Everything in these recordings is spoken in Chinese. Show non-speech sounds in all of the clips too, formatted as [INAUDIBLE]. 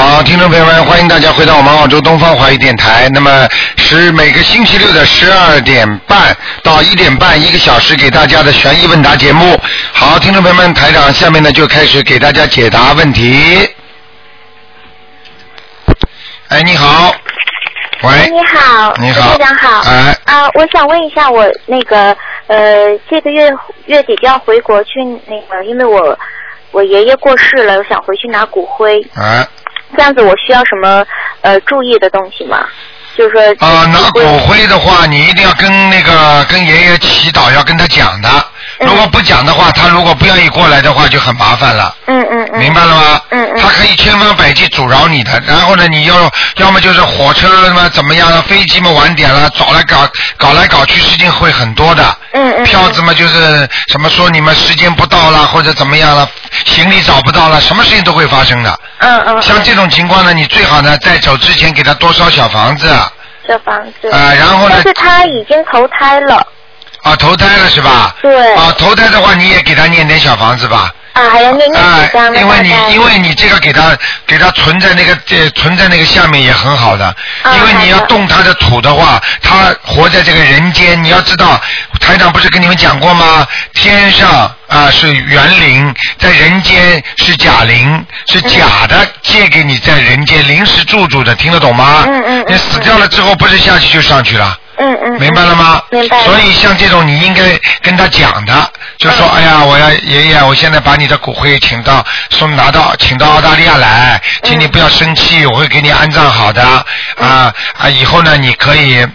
好，听众朋友们，欢迎大家回到我们澳洲东方华语电台。那么是每个星期六的十二点半到一点半，一个小时给大家的悬疑问答节目。好，听众朋友们，台长下面呢就开始给大家解答问题。哎，你好，喂，哎你好，你好台长好。哎啊，我想问一下，我那个呃，这个月月底就要回国去那个，因为我我爷爷过世了，我想回去拿骨灰。哎，这样子我需要什么呃注意的东西吗？就是说啊、拿骨灰的话，你一定要跟那个跟爷爷祈祷，要跟他讲的。嗯如果不讲的话，他如果不愿意过来的话，就很麻烦了。嗯嗯嗯。明白了吗？嗯嗯他可以千方百计阻挠你的，然后呢，你要要么就是火车么怎么样了，飞机嘛晚点了，找来搞搞来搞去，事情会很多的。嗯嗯。票子嘛就是什么说你们时间不到了，或者怎么样了，行李找不到了，什么事情都会发生的。嗯嗯。像这种情况呢，你最好呢在走之前给他多烧小房子。小房子。啊然后呢但是他已经投胎了。啊，投胎了是吧？对。啊，投胎的话你也给他念点小房子吧。啊，还要念念啊几张，啊？因为你因为你这个给他给他存在那个呃存在那个下面也很好的，啊因为你要动他的土的话，他活在这个人间，你要知道，台长不是跟你们讲过吗？天上啊、是园林，在人间是假灵，是假的借给你在人间临时住住的，听得懂吗？嗯嗯嗯你死掉了之后，不是下去就上去了。嗯嗯。明白了吗？明白所以像这种你应该跟他讲的，就说、嗯哎呀，我要爷爷，我现在把你的骨灰请到送拿到请到澳大利亚来，请你不要生气，我会给你安葬好的嗯啊啊，以后呢你可以。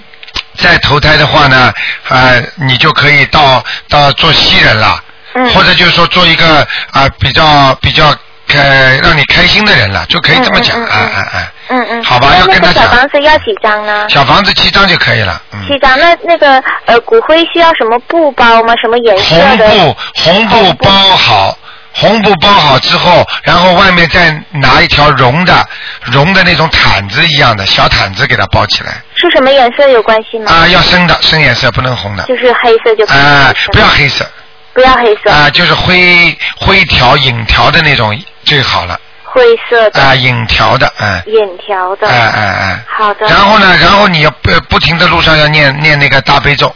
再投胎的话呢，呃，你就可以到到做西人了，嗯或者就是说做一个啊、比较比较开让你开心的人了，就可以这么讲，嗯嗯嗯哎哎哎，嗯嗯。好吧要跟他讲房子要几张呢？小房子七张就可以了，嗯。七张。那那个呃骨灰需要什么布包吗？什么颜色的？红布红布包好，红布包好之后，然后外面再拿一条绒的绒的那种毯子一样的小毯子给它包起来。是什么颜色有关系吗？啊，要深的，深颜色不能红的。就是黑色就可以。啊是，吗不要黑色。不要黑色。啊，就是灰灰条影条的那种最好了。灰色的。啊，影条的，嗯。影条的。哎哎哎。好的。然后呢，然后你要不不停的路上要念念那个大悲咒，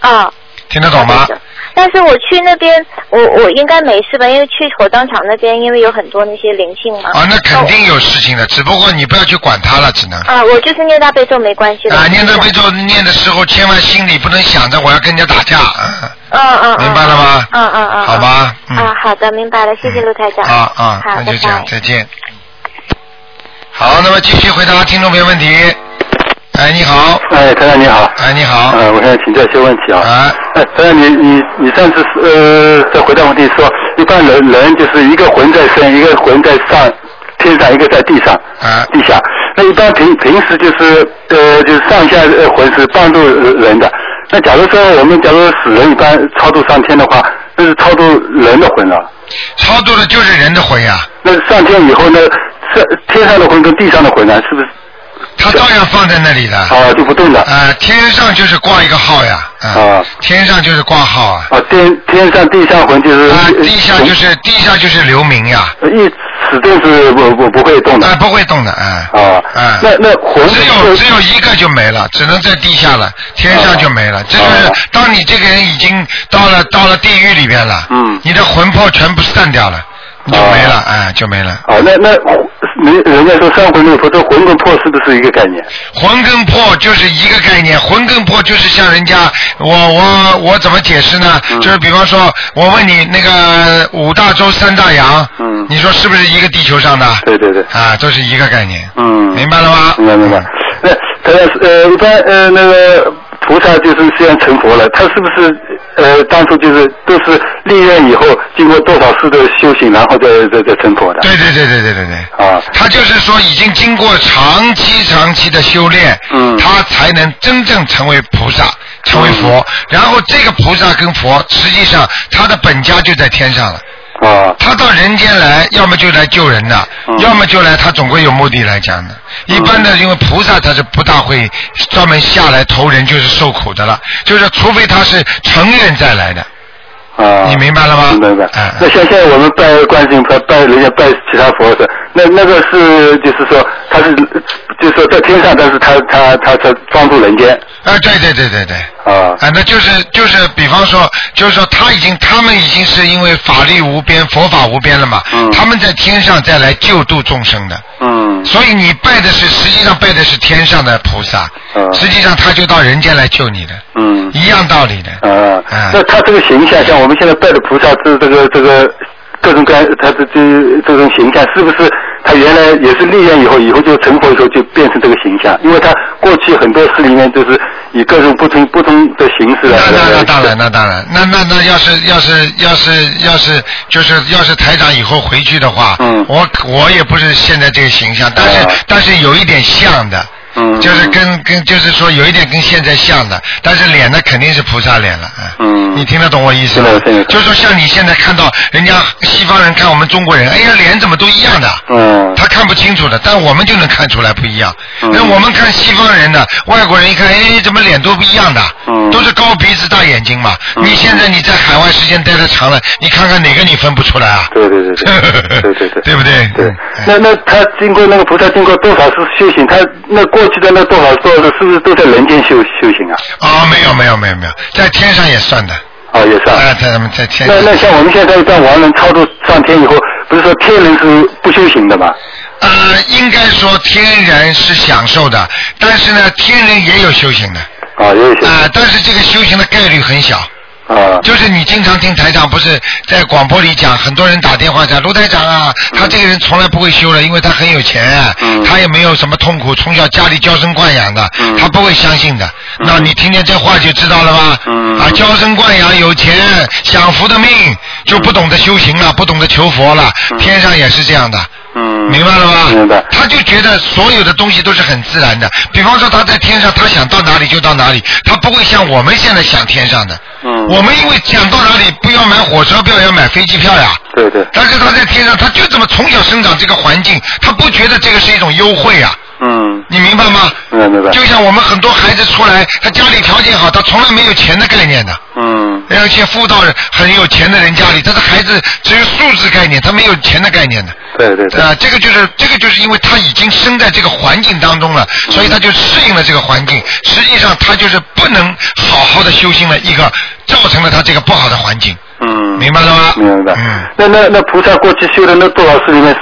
啊。听得懂吗？但是我去那边，我我应该没事吧？因为去火葬场那边，因为有很多那些灵性嘛。啊，那肯定有事情的，只不过你不要去管它了，只能。啊，我就是念大悲咒没关系的。啊，念大悲咒念的时候，千万心里不能想着我要跟人家打架，嗯，嗯嗯。明白了吗？嗯嗯嗯。好吧，嗯。啊，好的，明白了，谢谢陆台长。啊啊，那就这样拜，。再见。好，那么继续回答听众朋友问题。哎，你好。哎，台长你好。哎，你好。呃，我想请教一些问题啊。啊。哎，台长你你你上次呃在回答问题说，一般人人就是一个魂在身，一个魂在上天上，一个在地上。啊。地下。那一般平平时就是呃就是上下呃魂是帮助人的。那假如说我们假如死人一般超度上天的话，那是超度人的魂了。超度的就是人的魂呀。那上天以后呢，上天上的魂跟地上的魂呢，是不是？他照样放在那里的。啊，就不动的。啊，天上就是挂一个号呀。啊。天上就是挂号啊。啊，天天上地上魂就是。啊，地下就是地下就是留名呀。一始终是不不不会动的。啊，不会动的，哎。啊。啊。那那魂只有只有一个就没了，只能在地下了，天上就没了。这就是当你这个人已经到了到了地狱里边了，嗯，你的魂魄全部散掉了，你就没了，哎，就没了。啊，那那人人家说三魂六魄，这魂跟魄是不是一个概念？魂跟魄就是一个概念，魂跟魄就是像人家，我我我怎么解释呢？嗯就是比方说，我问你那个五大洲三大洋，嗯，你说是不是一个地球上的？对对对。啊，都是一个概念。嗯。明白了吗？明白明白。那他呃一般呃那个菩萨就是虽然成佛了，他是不是呃当初就是都是历练以后经过多少次的修行，然后再再再成佛的？对对对对对对对。啊。他就是说，已经经过长期长期的修炼，嗯，他才能真正成为菩萨，成为佛，然后这个菩萨跟佛，实际上他的本家就在天上了。啊。他到人间来，要么就来救人的，嗯。要么就来他总归有目的来讲的。一般的，因为菩萨他是不大会专门下来投人，就是受苦的了，就是除非他是成愿再来的。啊，你明白了吗？明白那像现在我们拜观世音菩萨，拜人家拜其他佛的，那那个是就是说他是就是说在天上，但是他他他他装入人间。啊，对对对对对。啊。啊，那就是就是，比方说，就是说，他已经，他们已经是因为法力无边，佛法无边了嘛，嗯。他们在天上再来救度众生的，嗯。所以你拜的是，实际上拜的是天上的菩萨，嗯。实际上他就到人间来救你的，嗯。一样道理的。啊。嗯，那他这个形象，像我们现在拜的菩萨，这这个这个各种各样，他的这这种形象，是不是他原来也是立愿以后，以后就成佛以后就变成这个形象？因为他过去很多事里面都是以各种不同不同的形式来。那那那当然，那当然，那那那要是要是要是要是就是要是台长以后回去的话，嗯我我也不是现在这个形象，但是、啊但是有一点像的，就是跟跟就是说有一点跟现在像的但是脸呢肯定是菩萨脸了嗯你听得懂我意思吗？就是说像你现在看到人家西方人看我们中国人哎呀脸怎么都一样的嗯。他看不清楚的但我们就能看出来不一样那我们看西方人的外国人一看哎怎么脸都不一样的嗯。都是高鼻子大眼睛嘛你现在你在海外时间待的长了你看看哪个你分不出来啊？对对对对对对对。对那那他经过那个菩萨经过多少次修行他那过去的那多少多少是不是都在人间修修行啊？啊，没有没有没有没有，在天上也算的。啊，也算啊。啊，在在天。那那像我们现在一般亡人超度上天以后，不是说天人是不修行的吗？呃，应该说天人是享受的，但是呢，天人也有修行的。啊，也有修啊、但是这个修行的概率很小。啊就是你经常听台长不是在广播里讲，很多人打电话讲卢台长啊，他这个人从来不会修了，因为他很有钱，啊他也没有什么痛苦，从小家里娇生惯养的，嗯他不会相信的。那你听见这话就知道了吧？嗯啊，娇生惯养，有钱，享福的命，就不懂得修行了，不懂得求佛了。嗯天上也是这样的。嗯，明白了吗？明白他就觉得所有的东西都是很自然的。比方说他在天上，他想到哪里就到哪里，他不会像我们现在想天上的。嗯我们因为想到哪里不要买火车票，要买飞机票呀。对对，但是他在天上，他就这么从小生长这个环境，他不觉得这个是一种优惠啊。嗯，你明白吗？明白明白，就像我们很多孩子出来，他家里条件好，他从来没有钱的概念的。嗯而且富到很有钱的人家里，他的孩子只有数字概念，他没有钱的概念的。对对对，啊，这个就是这个就是因为他已经生在这个环境当中了，所以他就适应了这个环境。实际上他就是不能好好的修行了一个，造成了他这个不好的环境，嗯，明白了吗？明白。嗯，那那那菩萨过去修的那多少世里面，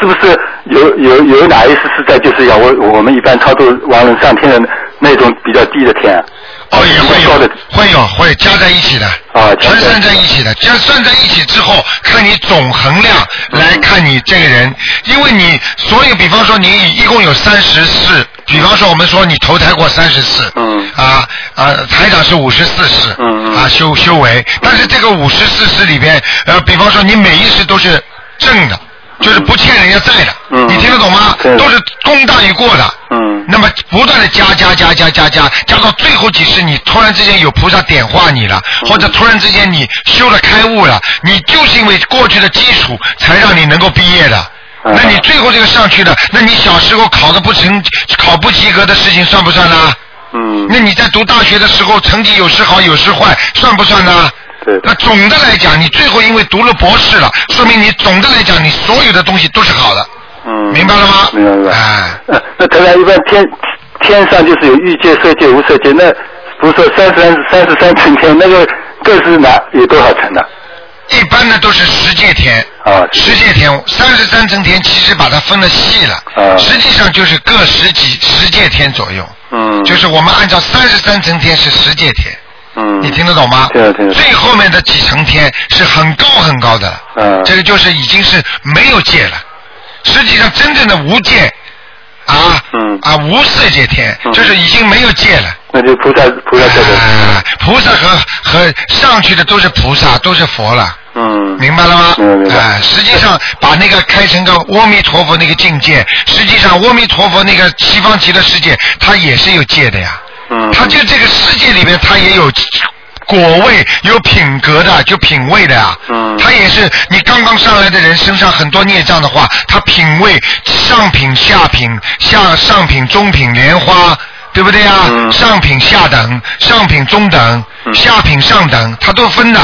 是是不是有有有哪一次是在就是要我我们一般操作亡人上天的那种比较低的天啊？哦，也会有的，会有，会加在一起的，啊全算在一起的。这样算在一起之后，看你总衡量来看你这个人，因为你所有，比方说你一共有三十四，比方说我们说你投胎过三十四，嗯啊啊，台长是五十四世，嗯嗯啊修修为，但是这个五十四世里边，呃，比方说你每一世都是正的。就是不欠人家债的，嗯你听得懂吗？都是功大于过的，嗯那么不断的加加加加加加，加到最后几世，你突然之间有菩萨点化你了，嗯或者突然之间你修了开悟了，你就是因为过去的基础，才让你能够毕业的。嗯那你最后这个上去的，那你小时候考的不成、考不及格的事情算不算呢？嗯，那你在读大学的时候成绩有时好有时坏，算不算呢？对那总的来讲，你最后因为读了博士了，说明你总的来讲，你所有的东西都是好的。嗯，明白了吗？明白。哎。呃，那台长一般天天上就是有欲界、色界、无色界，那不是说三十三三十三层天，那个各是哪有多少层呢？一般的都是十界天，啊十界天，三十三层天，其实把它分了细了，啊。实际上就是各十几十界天左右，嗯，就是我们按照三十三层天是十界天，嗯，你听得懂吗？听得听得懂最后面的几层天是很高很高的，嗯这个就是已经是没有界了，实际上真正的无界，啊，嗯啊无色界天，嗯就是已经没有界了。那就菩萨菩萨在这。啊，菩萨和和上去的都是菩萨，都是佛了。嗯，明白了吗？明白哎实际上把那个开成个阿弥陀佛那个境界，实际上阿弥陀佛那个西方极乐世界，它也是有界的呀。他就这个世界里面，他也有果味、有品格的，就品味的呀。嗯他也是你刚刚上来的人身上很多孽障的话，他品味上品、下品、下上品、中品、莲花。对不对呀、嗯上品下等，上品中等，嗯下品上等，他都分的。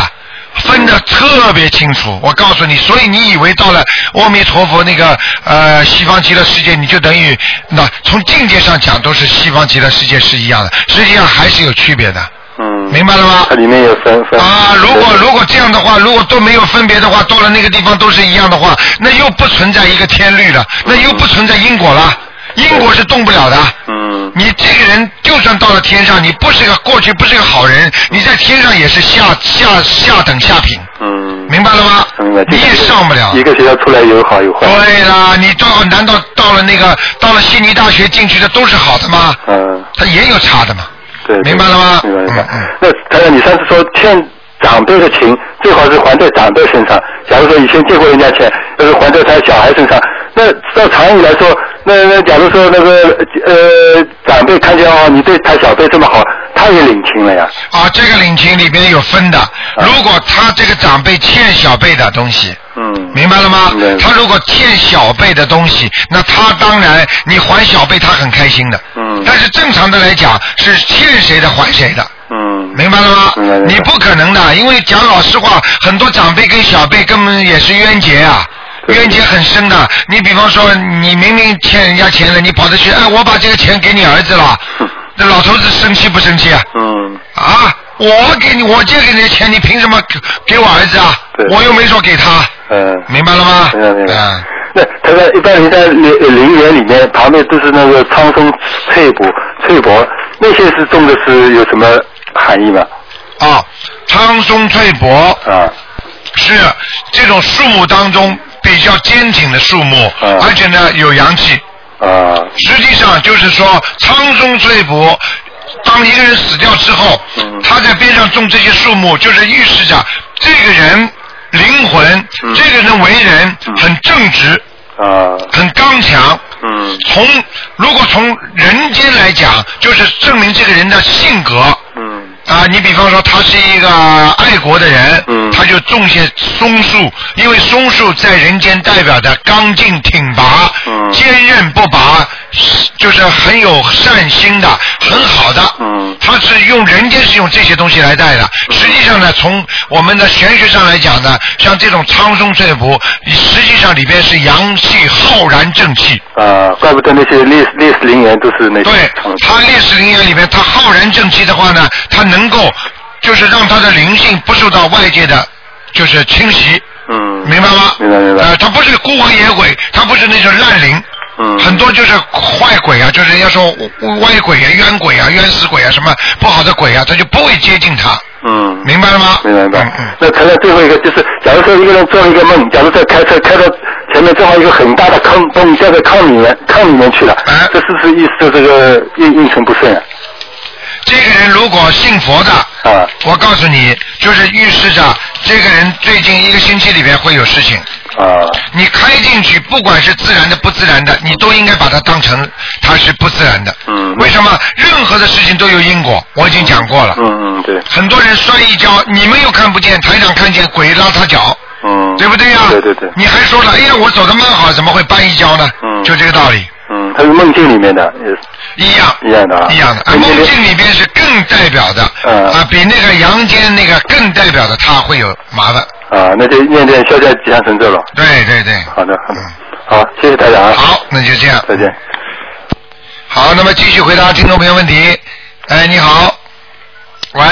分得特别清楚，我告诉你，所以你以为到了阿弥陀佛那个呃西方极乐世界，你就等于那从境界上讲都是西方极乐世界是一样的，实际上还是有区别的，嗯，明白了吗？它？里面有分分。啊，如果如果这样的话，如果都没有分别的话，到了那个地方都是一样的话，那又不存在一个天律了，那又不存在因果了，因果是动不了的。嗯你这个人就算到了天上，你不是个过去不是个好人，你在天上也是下下下等下品，嗯，明白了吗？明白。你也上不了。一个学校出来有好有坏。对啦，你到难道到了那个到了悉尼大学进去的都是好的吗？嗯，他也有差的嘛。对。明白了吗明白明白。那台长，你上次说欠长辈的情最好是还在长辈身上。假如说以前借过人家钱，要是还在他小孩身上，那照常理来说，那那假如说那个呃长辈看见哦你对他小辈这么好，他也领情了呀。啊，这个领情里边有分的。如果他这个长辈欠小辈的东西，嗯。明白了吗？他如果欠小辈的东西，那他当然你还小辈，他很开心的。嗯但是正常的来讲，是欠谁的还谁的。嗯。明白了吗你不可能的，因为讲老实话，很多长辈跟小辈根本也是冤结啊。对冤结很深的，你比方说，你明明欠人家钱了，你跑着去，哎，我把这个钱给你儿子了，[LAUGHS] 那老头子生气不生气啊？嗯。啊，我给你，我借给你的钱，你凭什么给给我儿子啊对？我又没说给他，嗯。明白了吗？明白明白嗯。那他在一般人在陵陵园里面，旁边都是那个苍松翠柏、翠柏，那些是种的是有什么含义吗？啊，苍松翠柏啊，是这种树木当中比较坚挺的树木，嗯而且呢有阳气。啊，实际上就是说，苍松翠柏，当一个人死掉之后，嗯他在边上种这些树木，就是预示着这个人灵魂，嗯这个人为人嗯很正直，啊，很刚强。嗯从如果从人间来讲，就是证明这个人的性格。嗯啊，你比方说他是一个爱国的人，嗯他就种些松树，因为松树在人间代表着刚劲挺拔，嗯坚韧不拔，是就是很有善心的，很好的。嗯他是用人间是用这些东西来带的。实际上呢，从我们的玄学上来讲呢，像这种苍松翠柏，实际上里边是阳气浩然正气。啊，怪不得那些烈烈士陵园都是那对他烈士陵园里面，他浩然正气的话呢，他能够就是让他的灵性不受到外界的，就是侵袭，嗯，明白吗？明白明白呃，他不是孤魂野鬼，他不是那种烂灵。嗯很多就是坏鬼啊，就是人家说歪鬼啊、冤鬼啊、冤死鬼啊，什么不好的鬼啊，他就不会接近他，嗯。明白了吗？明白明白嗯嗯。那谈到最后一个，就是假如说一个人做了一个梦，假如在开车开到前面正好一个很大的坑，把你掉在坑里面，坑里面去了，哎这是不是意思这个运运程不顺啊？这个人如果信佛的，啊我告诉你，就是预示着这个人最近一个星期里边会有事情。啊你开进去，不管是自然的不自然的，你都应该把它当成它是不自然的。嗯为什么？任何的事情都有因果，我已经讲过了。嗯嗯对很多人摔一跤，你们又看不见，台长看见，鬼拉他脚，嗯对不对呀、对对对你还说了，哎呀，我走的蛮好，怎么会绊一跤呢？嗯就这个道理，嗯，它是梦境里面的，也一样。一样的啊一样的，啊，梦境里边是更代表的，嗯啊，比那个阳间那个更代表的，他会有麻烦。啊，那就念念消灾吉祥神咒了。对对对。好的好的，好，谢谢大家啊，好，那就这样。再见。好，那么继续回答听众朋友问题。哎，你好，喂，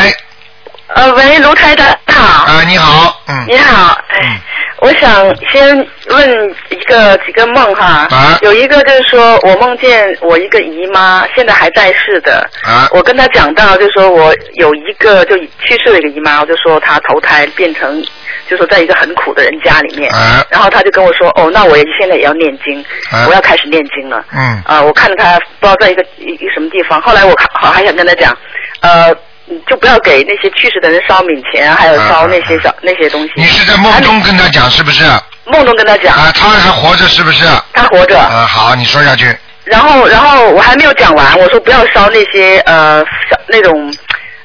呃，喂，卢台长好。啊，你好，嗯，你好，嗯。哎，我想先问一个几个梦哈，啊。有一个就是说我梦见我一个姨妈现在还在世的，啊。我跟她讲到就是说我有一个就去世的一个姨妈，我就说她投胎变成就说在一个很苦的人家里面，啊。然后她就跟我说哦，那我也现在也要念经，啊。我要开始念经了，嗯。啊，我看着她不知道在一个一什么地方，后来我好还想跟她讲，呃。你就不要给那些去世的人烧冥钱，还有烧那些小、那些东西。你是在梦中跟他讲是不是？啊，梦中跟他讲，啊他还活着是不是？他活着。啊，好，你说下去。然后然后我还没有讲完，我说不要烧那些呃烧那种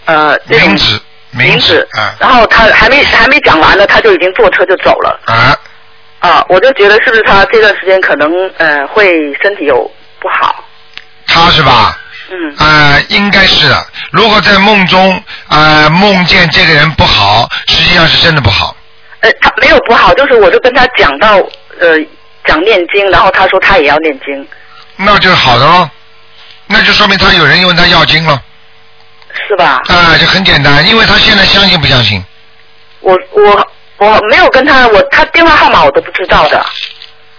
呃那种冥纸，冥纸啊然后他还没还没讲完呢，他就已经坐车就走了啊，啊！我就觉得是不是他这段时间可能呃会身体有不好？他是吧？嗯呃，应该是的。如果在梦中呃梦见这个人不好，实际上是真的不好。呃，他没有不好，就是我就跟他讲到呃讲念经，然后他说他也要念经，那就是好的喽，那就说明他有人问他要经了是吧？啊，就很简单，因为他现在相信不相信？我我我没有跟他，我他电话号码我都不知道的，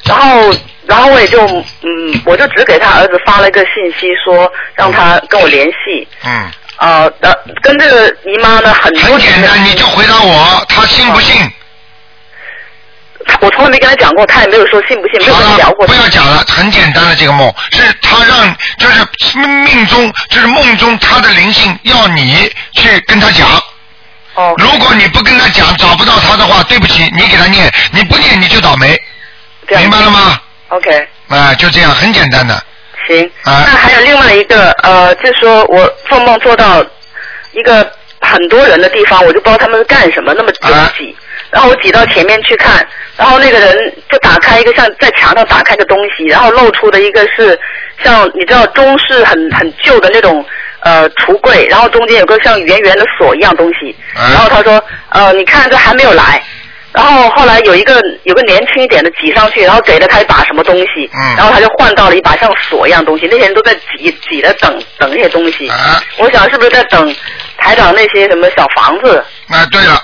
然后然后我也就嗯，我就只给他儿子发了一个信息说让他跟我联系，嗯，呃，呃跟这个姨妈呢很多很简单，你就回答我，他信不信？他我从来没跟他讲过，他也没有说信不信，没有好了跟他聊，过不。要讲了，很简单的这个梦，是他让就是命中就是梦中他的灵性要你去跟他讲。哦，如果你不跟他讲，找不到他的话，对不起，你给他念，你不念你就倒霉，明白了吗？？OK，啊，就这样，很简单的。行。啊那还有另外一个呃，就是说我做梦做到一个很多人的地方，我就不知道他们是干什么，那么拥啊挤。然后我挤到前面去看，然后那个人就打开一个像在墙上打开个东西，然后露出的一个是像你知道中式很很旧的那种呃橱柜，然后中间有个像圆圆的锁一样东西。啊然后他说呃你看这还没有来。然后后来有一个有个年轻一点的挤上去，然后给了他一把什么东西，嗯然后他就换到了一把像锁一样东西。那些人都在挤挤着等等那些东西。啊，我想是不是在等台长那些什么小房子？啊对了。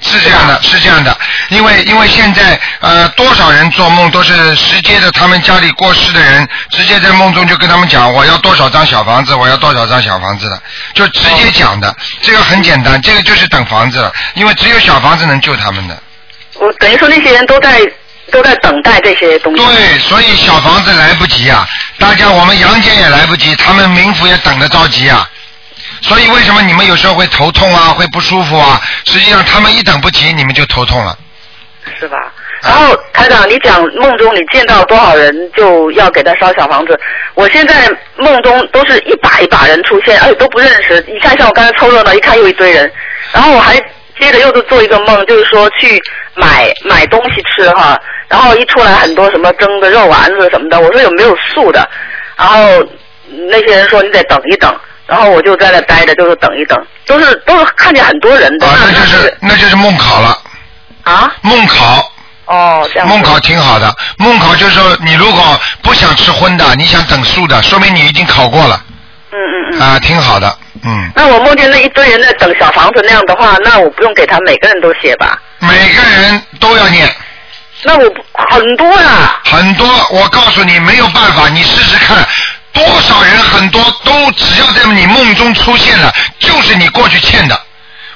是这样的，是这样的，因为因为现在呃多少人做梦都是直接的，他们家里过世的人直接在梦中就跟他们讲我要多少张小房子，我要多少张小房子的，就直接讲的，这个很简单，这个就是等房子了，因为只有小房子能救他们的。我等于说那些人都在都在等待这些东西。对，所以小房子来不及啊，大家我们阳间也来不及，他们冥府也等得着急啊。所以为什么你们有时候会头痛啊，会不舒服啊？实际上他们一等不及，你们就头痛了。是吧？然后台长，你讲梦中你见到多少人就要给他烧小房子？我现在梦中都是一把一把人出现，而且都不认识。你看，像我刚才凑热闹，一看又一堆人，然后我还接着又是做一个梦，就是说去买买东西吃哈，然后一出来很多什么蒸的肉丸子什么的，我说有没有素的？然后那些人说你得等一等，然后我就在那待着，就是等一等，都是都是看见很多人的，啊，那就是那就是梦考了，啊梦考。哦这样梦考挺好的，梦考就是说你如果不想吃荤的，你想等素的，说明你已经考过了嗯嗯嗯。啊，挺好的，嗯。那我梦见那一堆人在等小房子那样的话，那我不用给他每个人都写吧？每个人都要念，那我很多呀。很多，我告诉你没有办法，你试试看，多少人很多都只要在你梦中出现了，就是你过去欠的。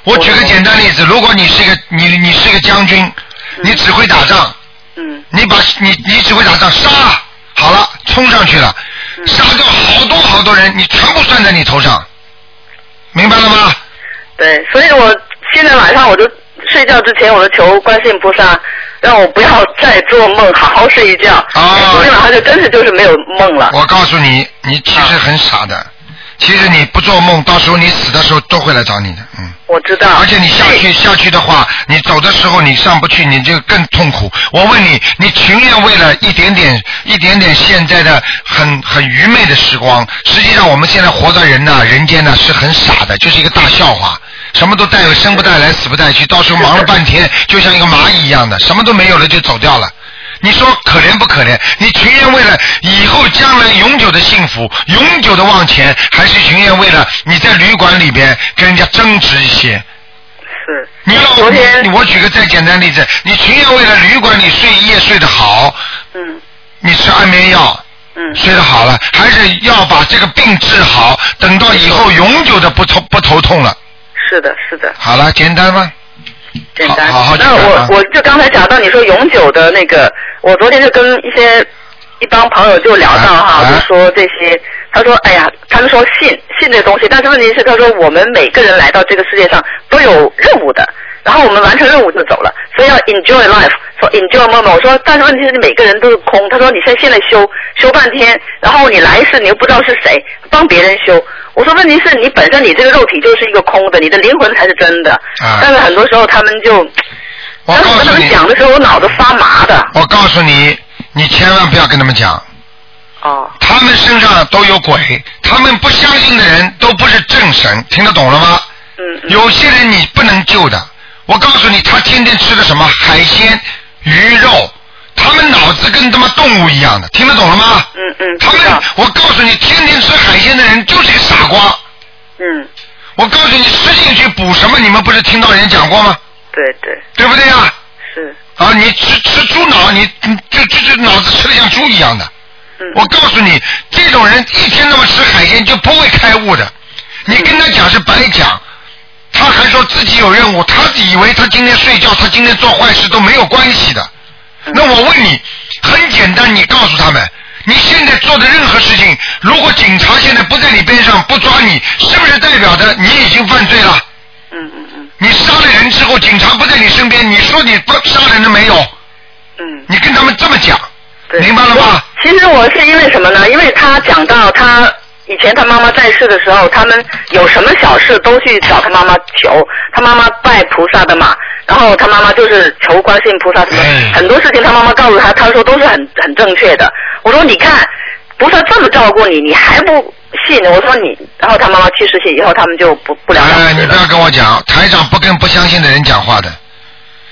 我举个简单例子，如果你是一个你你是一个将军，你只会打仗，嗯你把你你只会打仗，杀好了，冲上去了，杀掉好多好多人，你全部算在你头上，明白了吗？对，所以我现在晚上我就睡觉之前，我就求观世音菩萨，让我不要再做梦，好好睡一觉。哦昨天晚上就真是就是没有梦了。我告诉你，你其实很傻的，其实你不做梦，到时候你死的时候都会来找你的，嗯。我知道。而且你下去下去的话，你走的时候你上不去，你就更痛苦。我问你，你情愿为了一点点一点点现在的很很愚昧的时光，实际上我们现在活在人呐，人间呢是很傻的，就是一个大笑话。什么都带有，生不带来，死不带去，到时候忙了半天，就像一个蚂蚁一样的，什么都没有了就走掉了。你说可怜不可怜？你情愿为了以后将来永久的幸福、永久的往前，还是情愿为了你在旅馆里边跟人家争执一些？是。你要昨天你我举个再简单例子，你情愿为了旅馆里睡一夜睡得好，嗯你吃安眠药嗯睡得好了，还是要把这个病治好，等到以后永久的不头不头痛了？是的是的，好了，简单吗？简单。好好好那我我就刚才讲到你说永久的那个，我昨天就跟一些一帮朋友就聊到哈，就说这些，他说哎呀，他们说信信这东西，但是问题是他说我们每个人来到这个世界上都有任务的，然后我们完成任务就走了，所以要 enjoy life，说 enjoy moment。我说，但是问题是你每个人都是空。他说你现现在修修半天，然后你来世你又不知道是谁，帮别人修。我说问题是你本身你这个肉体就是一个空的，你的灵魂才是真的。啊但是很多时候他们就，我当时我跟他们告诉你，讲的时候，我脑子发麻的。我告诉你，你千万不要跟他们讲，哦，他们身上都有鬼，他们不相信的人都不是正神，听得懂了吗？嗯嗯。有些人你不能救的。我告诉你，他天天吃的什么海鲜、鱼肉，他们脑子跟他妈动物一样的，听得懂了吗？嗯嗯，他们我告诉你，天天吃海鲜的人就是一个傻瓜。嗯，我告诉你，吃进去补什么？你们不是听到人讲过吗？对对对不对呀？是，啊，你吃吃猪脑，你你就就就脑子吃的像猪一样的。嗯，我告诉你，这种人一天那么吃海鲜就不会开悟的。你跟他讲是白讲，他还说自己有任务，他以为他今天睡觉，他今天做坏事都没有关系的。那我问你，很简单，你告诉他们，你现在做的任何事情，如果警察现在不在你边上不抓你，是不是代表着你已经犯罪了？嗯嗯嗯你杀了人之后，警察不在你身边，你说你不杀人了没有？嗯，你跟他们这么讲，明白了吗？其实我是因为什么呢？因为他讲到他以前他妈妈在世的时候，他们有什么小事都去找他妈妈求，他妈妈拜菩萨的嘛，然后他妈妈就是求观世音菩萨什么，哎很多事情他妈妈告诉他，他说都是很很正确的。我说你看，菩萨这么照顾你，你还不信？我说你，然后他妈妈去世去以后，他们就不不聊了哎。你不要跟我讲，台长不跟不相信的人讲话的，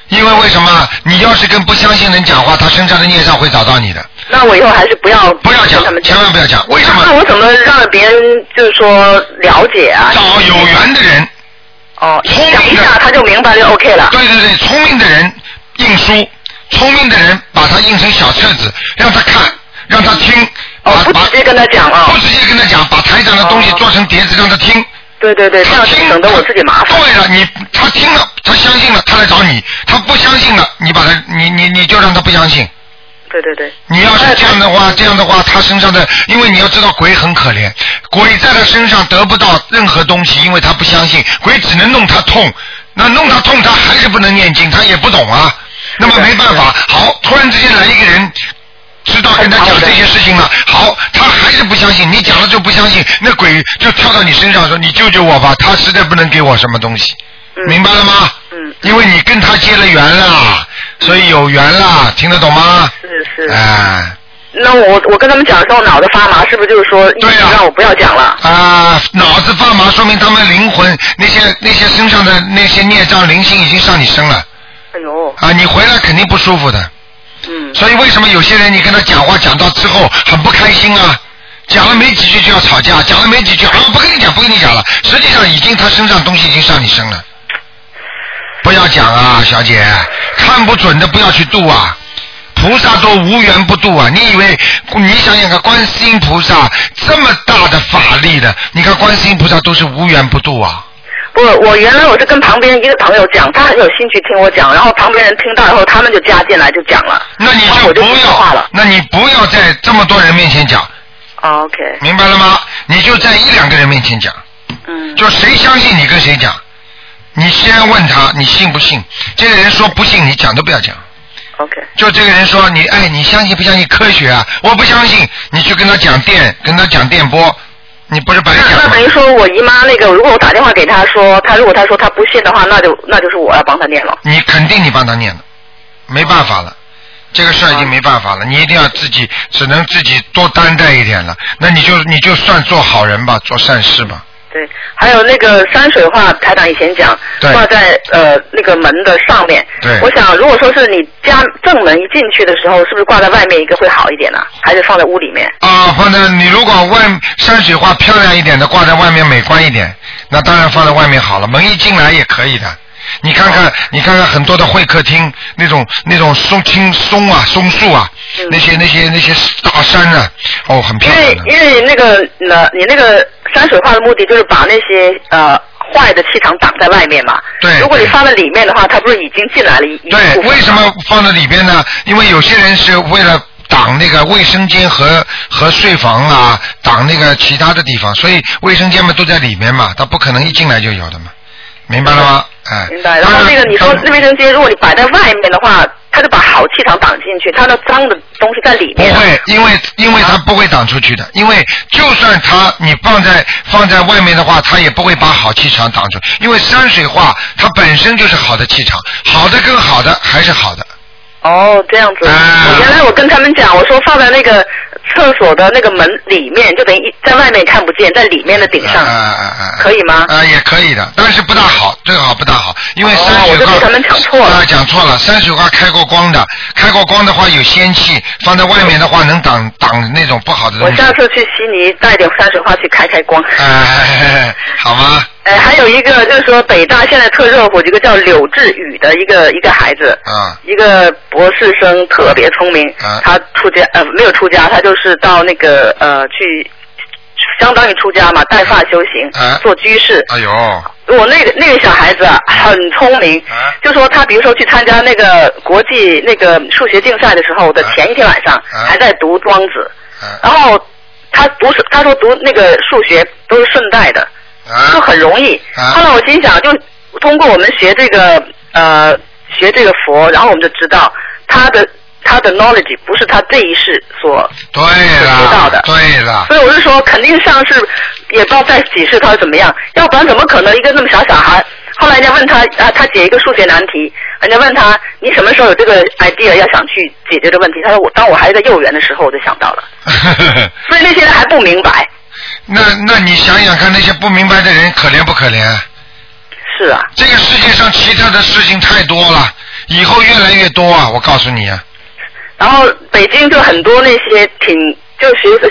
因为为什么？你要是跟不相信的人讲话，他身上的孽障会找到你的。那我以后还是不要不要讲千万不要讲。为什么？那我怎么让别人就是说了解啊？找有缘的人，哦，聪明的讲一下他就明白就 OK 了。对对对，聪明的人印书，聪明的人把它印成小册子，让他看，让他听，把哦，不直接跟他讲啊不。直接跟他讲，把台长的东西哦做成碟子让他听。对对对，这样他听，省得我自己麻烦。对了，你他听了，他相信了，他来找你；他不相信了，你把他，你你你就让他不相信。对对对。你要是这样的哎话，这样的话，他身上的，因为你要知道鬼很可怜，鬼在他身上得不到任何东西，因为他不相信，鬼只能弄他痛，那弄他痛，他还是不能念经，他也不懂啊，那么没办法，好，突然之间来一个人。知道跟他讲这些事情了，好，他还是不相信，你讲了就不相信，那鬼就跳到你身上说你救救我吧，他实在不能给我什么东西，嗯明白了吗？嗯，因为你跟他结了缘了，所以有缘了，听得懂吗？是是。哎。那我我跟他们讲的时候脑子发麻，是不是就是说对呀思让我不要讲了？啊，脑子发麻，说明他们灵魂那些那些身上的那些孽障灵性已经上你身了哎呦，啊！你回来肯定不舒服的。所以为什么有些人你跟他讲话讲到之后很不开心啊？讲了没几句就要吵架，讲了没几句啊不跟你讲不跟你讲了，实际上已经他身上东西已经上你身了。不要讲啊，小姐，看不准的不要去度啊。菩萨都无缘不度啊！你以为你想想看，观世音菩萨这么大的法力的，你看观世音菩萨都是无缘不度啊。不，我原来我是跟旁边一个朋友讲，他很有兴趣听我讲，然后旁边人听到以后，他们就加进来就讲了，那你就就不要。那你不要在这么多人面前讲，哦 OK，明白了吗？你就在一两个人面前讲。嗯，就谁相信你跟谁讲，你先问他你信不信，这个人说不信，你讲都不要讲。OK，就这个人说你哎，你相信不相信科学啊？我不相信，你去跟他讲电，跟他讲电波，你不是白那讲吗那等？于说我姨妈那个，如果我打电话给她说，她如果她说她不信的话，那就那就是我要帮她念了。你肯定你帮他念了，没办法了。这个事儿已经没办法了，你一定要自己，只能自己多担待一点了。那你就你就算做好人吧，做善事吧。对，还有那个山水画，台长以前讲对挂在呃那个门的上面。对我想如果说是你家正门一进去的时候，是不是挂在外面一个会好一点呢、还是放在屋里面？啊，放在你如果外山水画漂亮一点的，挂在外面美观一点，那当然放在外面好了。门一进来也可以的。你看看，你看看很多的会客厅那种那种松青松啊松树啊，嗯那些那些那些大山啊，哦，很漂亮因为。因为那个呢，你那个山水画的目的就是把那些呃坏的气场挡在外面嘛。对对如果你放在里面的话，它不是已经进来了对为什么放在里边呢？因为有些人是为了挡那个卫生间和和睡房啊，挡那个其他的地方，所以卫生间嘛都在里面嘛，它不可能一进来就有的嘛，明白了吗？哎，明白。然后那个你说那卫生间，如果你摆在外面的话，它就把好气场挡进去，它的脏的东西在里面。不会，因为因为它不会挡出去的，因为就算它你放在放在外面的话，它也不会把好气场挡住，因为山水画它本身就是好的气场，好的跟好的还是好的。哦，这样子。啊我原来我跟他们讲，我说放在那个厕所的那个门里面，就等于在外面看不见，在里面的顶上，啊啊啊啊！可以吗？啊，也可以的，但是不大好，最好不大好，因为哦山水画。他们讲错了啊，讲错了，山水画开过光的，开过光的话有仙气，放在外面的话能挡挡那种不好的东西。我下次去悉尼带点山水画去开开光。哎，好吗？呃，还有一个就是说，北大现在特热火，一个叫柳智宇的一个一个孩子，啊。一个博士生，特别聪明。啊。他出家呃没有出家，他就是到那个呃去，相当于出家嘛，带发修行，啊。做居士。哎呦，我那个那个小孩子啊，很聪明，啊。就说他比如说去参加那个国际那个数学竞赛的时候的前一天晚上，啊。还在读庄子，啊。然后他读他说读那个数学都是顺带的，啊就很容易。啊后来我心想，就通过我们学这个呃学这个佛，然后我们就知道他的他的 knowledge 不是他这一世所，对知道了的，对了，所以我是说肯定上世也不知道在几世他是怎么样，要不然怎么可能一个那么小小孩？后来人家问他啊，他解一个数学难题，人家问他你什么时候有这个 idea 要想去解决这个问题？他说我当我还在幼儿园的时候我就想到了，[LAUGHS] 所以那些人还不明白。那那你想想看，那些不明白的人可怜不可怜？是啊，这个世界上奇特的事情太多了，以后越来越多啊！我告诉你啊，然后北京就很多那些挺就学学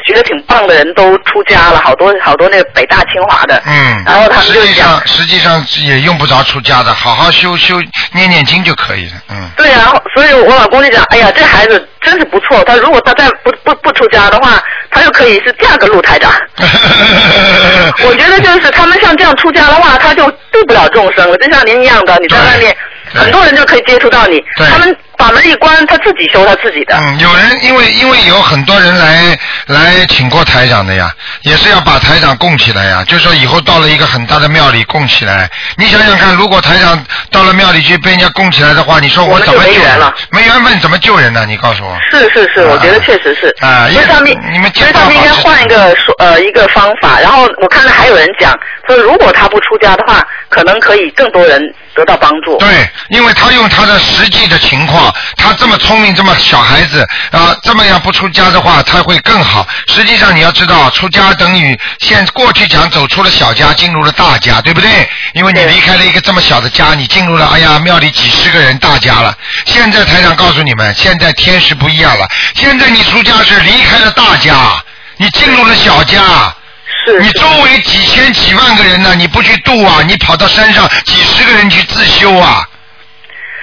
的人都出家了，好多好多那个北大清华的，嗯，然后他们实际就讲上实际上也用不着出家的，好好修修念念经就可以了，嗯。对啊，所以我老公就讲，哎呀，这孩子真是不错。他如果他再不不不出家的话，他就可以是第二个陆台长。[LAUGHS] 我觉得就是他们像这样出家的话，他就度不了众生了。就像您一样的，你在外面，很多人就可以接触到你。对他们把门一关，他自己修他自己的。嗯，有人因为因为有很多人来来请过台长的呀，也是要把台长供起来呀。就说以后到了一个很大的庙里供起来，你想想看，如果台长到了庙里去被人家供起来的话，你说我怎么救人没缘了？没缘分怎么救人呢？你告诉我。是是是，我觉得确实是。啊因为他们你们因为他们应该换一个说呃一个方法。然后我看到还有人讲说，如果他不出家的话，可能可以更多人得到帮助。对，因为他用他的实际的情况，他这么聪明，这么小孩子啊，这么样不出家的话，他会更好。实际上你要知道，出家等于现过去讲走出了小家，进入了大家，对不对？因为你离开了一个这么小的家，你进入了哎呀庙里几十个人大家了。现在台长告诉你们，现在天时不一样了，现在你出家是离开了大家，你进入了小家。你周围几千几万个人呢，你不去度啊，你跑到山上几十个人去自修啊，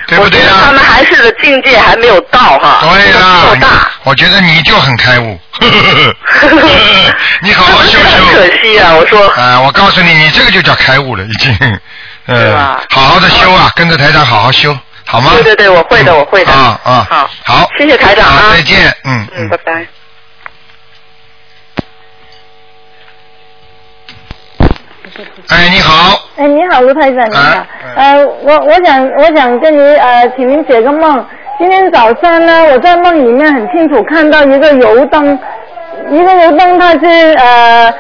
对不对他啊？们还是的境界还没有到哈，够对啦大。，我觉得你就很开悟，[LAUGHS] 你好好修修。可惜啊，我说。啊，我告诉你，你这个就叫开悟了，已经。[LAUGHS] 是嗯吧，好好的修啊，跟着台长好好修，好吗？对对对，我会的，嗯我会的。啊啊，好，好，谢谢台长啊好再见，嗯嗯，拜拜。哎，你好，哎，你好，卢台长，你好。啊呃，我我想我想跟你呃，请您解个梦。今天早上呢，我在梦里面很清楚看到一个油灯，一个油灯它是呃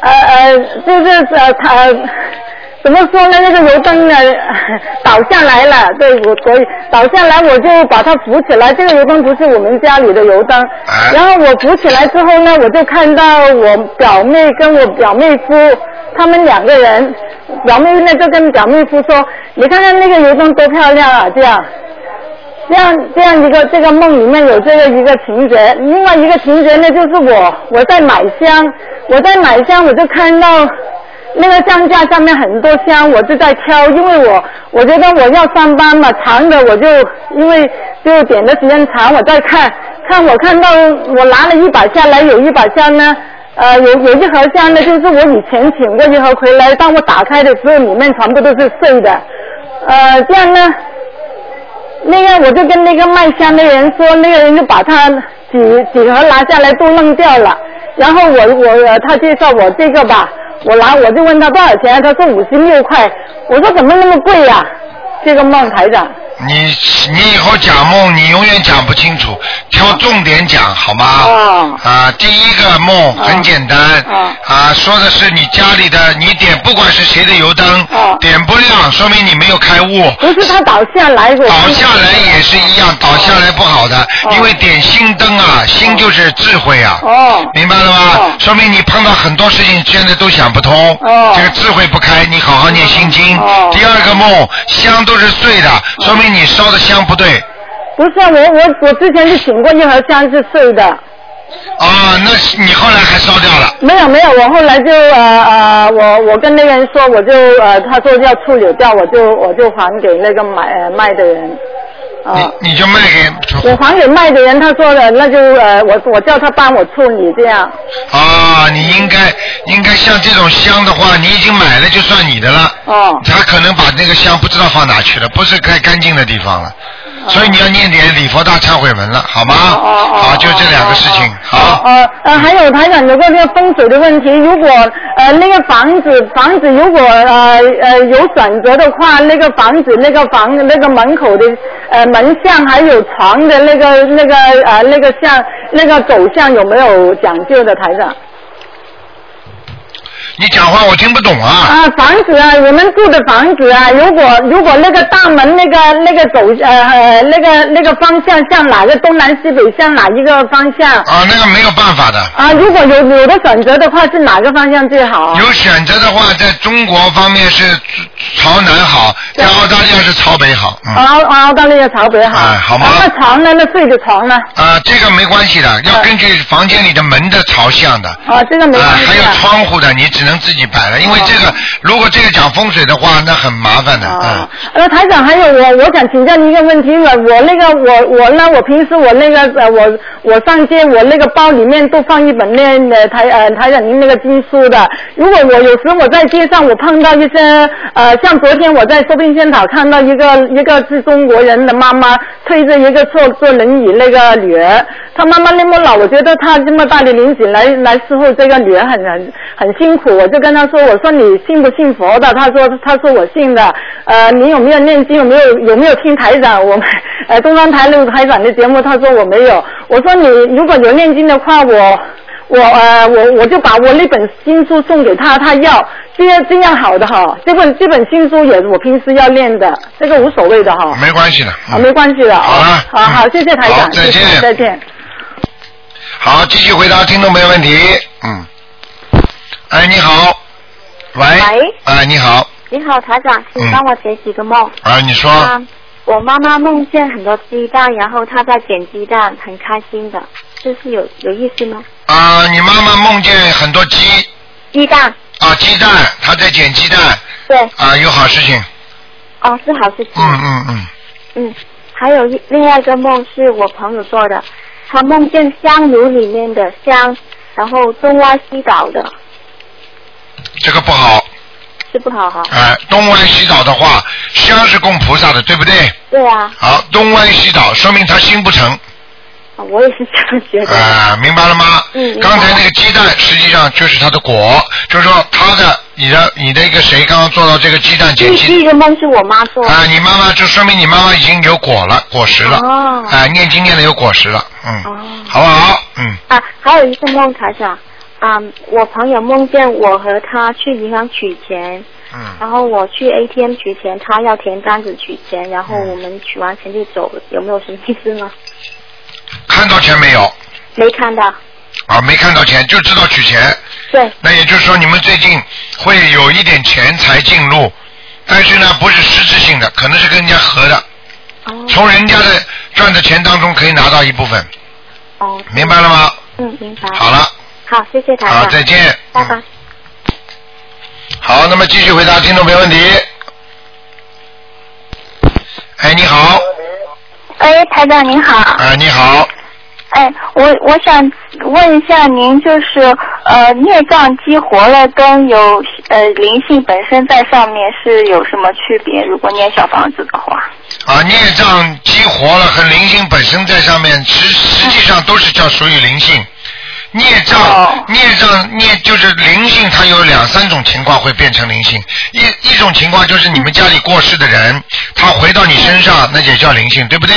呃呃，就是呃它。怎么说呢？那个油灯呢倒下来了，对我所以倒下来我就把它扶起来。这个油灯不是我们家里的油灯，哎然后我扶起来之后呢，我就看到我表妹跟我表妹夫他们两个人，表妹呢就跟表妹夫说：“你看看那个油灯多漂亮啊！”这样，这样这样一个这个梦里面有这个一个情节，另外一个情节呢就是我我在买香，我在买香我就看到那个香架上面很多香，我就在挑，因为我我觉得我要上班嘛，长的我就因为就点的时间长，我在看看我看到我拿了一把下来，有一把香呢。呃，有有一盒香呢，就是我以前请过一盒回来，当我打开的时候，里面全部都是碎的。呃，这样呢，那个我就跟那个卖香的人说，那个人就把他几几盒拿下来都扔掉了。然后我我他介绍我这个吧，我拿我就问他多少钱，他说五十六块，我说怎么那么贵呀、这个孟台长，你你以后讲梦，你永远讲不清楚，挑重点讲好吗？哦啊，第一个梦很简单，哦啊，说的是你家里的，你点不管是谁的油灯，哦点不亮，说明你没有开悟。不是他倒下来，倒下来也是一样，倒下来不好的，哦因为点心灯啊，心就是智慧啊，哦明白了吗哦？说明你碰到很多事情现在都想不通，哦这个智慧不开，你好好念心经。哦第二个梦，香都是碎的，说明你烧的香不对。不是啊我我我之前是请过一盒香是碎的，啊，那是你后来还烧掉了。没有没有，我后来就呃呃，我我跟那个人说，我就呃他说要处理掉，我就我就还给那个买呃卖的人，啊、你你就卖给我还给卖的人，他说的那就呃我我叫他帮我处理这样，啊，你应该应该像这种香的话，你已经买了就算你的了。哦。他可能把那个香不知道放哪去了，不是该干净的地方了，所以你要念点礼佛大忏悔文了，好吗？哦哦就这两个事情，好。呃呃，还有台长有个那个风水的问题，如果呃那个房子房子如果呃呃有选择的话，那个房子那个房那个门口的呃门向还有床的那个那个呃那个向那个走向有没有讲究的台长？你讲话我听不懂啊。啊，房子啊，我们住的房子啊，如果如果那个大门那个那个走呃呃那个那个方向向哪个东南西北向哪一个方向？啊，那个没有办法的。啊，如果有有的选择的话，是哪个方向最好？有选择的话，在中国方面是朝南好，在澳大利亚是朝北好。嗯。澳澳大利亚朝北好。哎好吗啊那床呢？那睡的床呢？啊，这个没关系的，要根据房间里的门的朝向的。啊，这个没关啊，系还有。窗户的，你只能自己摆了，因为这个，如果这个讲风水的话，那很麻烦的，嗯啊，。呃，台长，还有我，我想请教您一个问题了。我那个，我我呢，我平时我那个呃，我我上街，我那个包里面都放一本那呃台呃台长您那个经书的。如果我有时我在街上我碰到一些呃，像昨天我在寿宾仙岛看到一个一个是中国人的妈妈推着一个坐坐轮椅那个女儿，她妈妈那么老，我觉得她这么大的年纪来来伺候这个女儿很很很辛苦，我就跟她说，我说你信不信佛的？她说她说我信的。呃，你有没有念经？有没有有没有听台长我们呃东方台六台长的节目？她说我没有。我说你如果有念经的话，我。我呃我我就把我那本经书送给他，他要这样这样好的哈，这本这本经书也是我平时要念的，这个无所谓的哈，没关系的。啊没关系的，好了好好嗯谢谢台长，再见谢谢再见。好，继续回答听众朋友问题。嗯。哎，你好。喂。喂。哎，你好。你好，台长，请嗯帮我解几个梦。啊，你说。啊，我妈妈梦见很多鸡蛋，然后她在捡鸡蛋，很开心的，这是有有意思吗？啊，你妈妈梦见很多鸡鸡蛋，啊，鸡蛋，她在捡鸡蛋对，啊，有好事情。哦，是好事情。嗯嗯嗯。嗯，还有一另外一个梦是我朋友做的，他梦见香炉里面的香，然后东歪西倒的，这个不好。是不好哈？哎，东歪西倒的话，香是供菩萨的，对不对？对啊，好，东歪西倒，说明他心不诚。啊我也是这样觉得。啊，明白了吗？嗯刚才那个鸡蛋实际上就是它的果，就是说他的、你的、你的一个谁刚刚做到这个鸡蛋捡第第一个梦是我妈做的。啊，你妈妈就说明你妈妈已经有果了，果实了。哦啊，念经念的有果实了，嗯，哦好不好？嗯，啊，还有一个梦，台长，啊、我朋友梦见我和他去银行取钱，嗯，然后我去 ATM 取钱，他要填单子取钱，然后嗯我们取完钱就走了，有没有什么意思呢？看到钱没有？没看到。啊，没看到钱，就知道取钱。对，那也就是说，你们最近会有一点钱财进入，但是呢，不是实质性的，可能是跟人家合的，哦从人家的赚的钱当中可以拿到一部分，哦，明白了吗？嗯，明白。好了，好，谢谢台长。好，再见。拜拜。好，那么继续回答听众朋友问题。哎，你好，哎，台长您好。哎，你好，哎，我我想问一下您，就是呃，孽障激活了跟有呃灵性本身在上面是有什么区别？如果念小房子的话，啊，孽障激活了和灵性本身在上面，实实际上都是叫属于灵性。孽障，孽障，孽就是灵性，它有两三种情况会变成灵性。一一种情况就是你们家里过世的人，他回到你身上，那也叫灵性，对不对？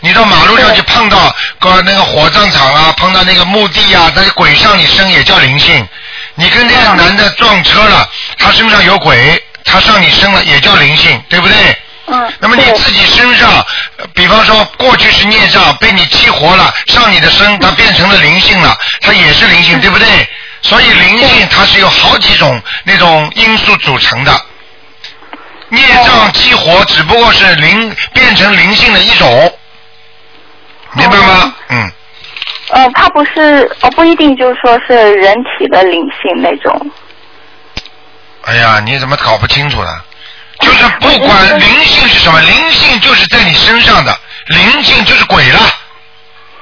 你到马路上去碰到个那个火葬场啊，碰到那个墓地啊，那鬼上你身也叫灵性。你跟那个男的撞车了，他身上有鬼，他上你身了，也叫灵性，对不对？嗯。那么你自己身上，呃比方说过去是孽障，被你激活了，上你的身，它变成了灵性了，它也是灵性，对不对？所以灵性它是有好几种那种因素组成的。孽障激活只不过是灵变成灵性的一种，明白吗？嗯。呃，它不是，哦，不一定就是说是人体的灵性那种。哎呀，你怎么搞不清楚了？就是不管灵性是什么，灵性就是在你身上的，灵性就是鬼了。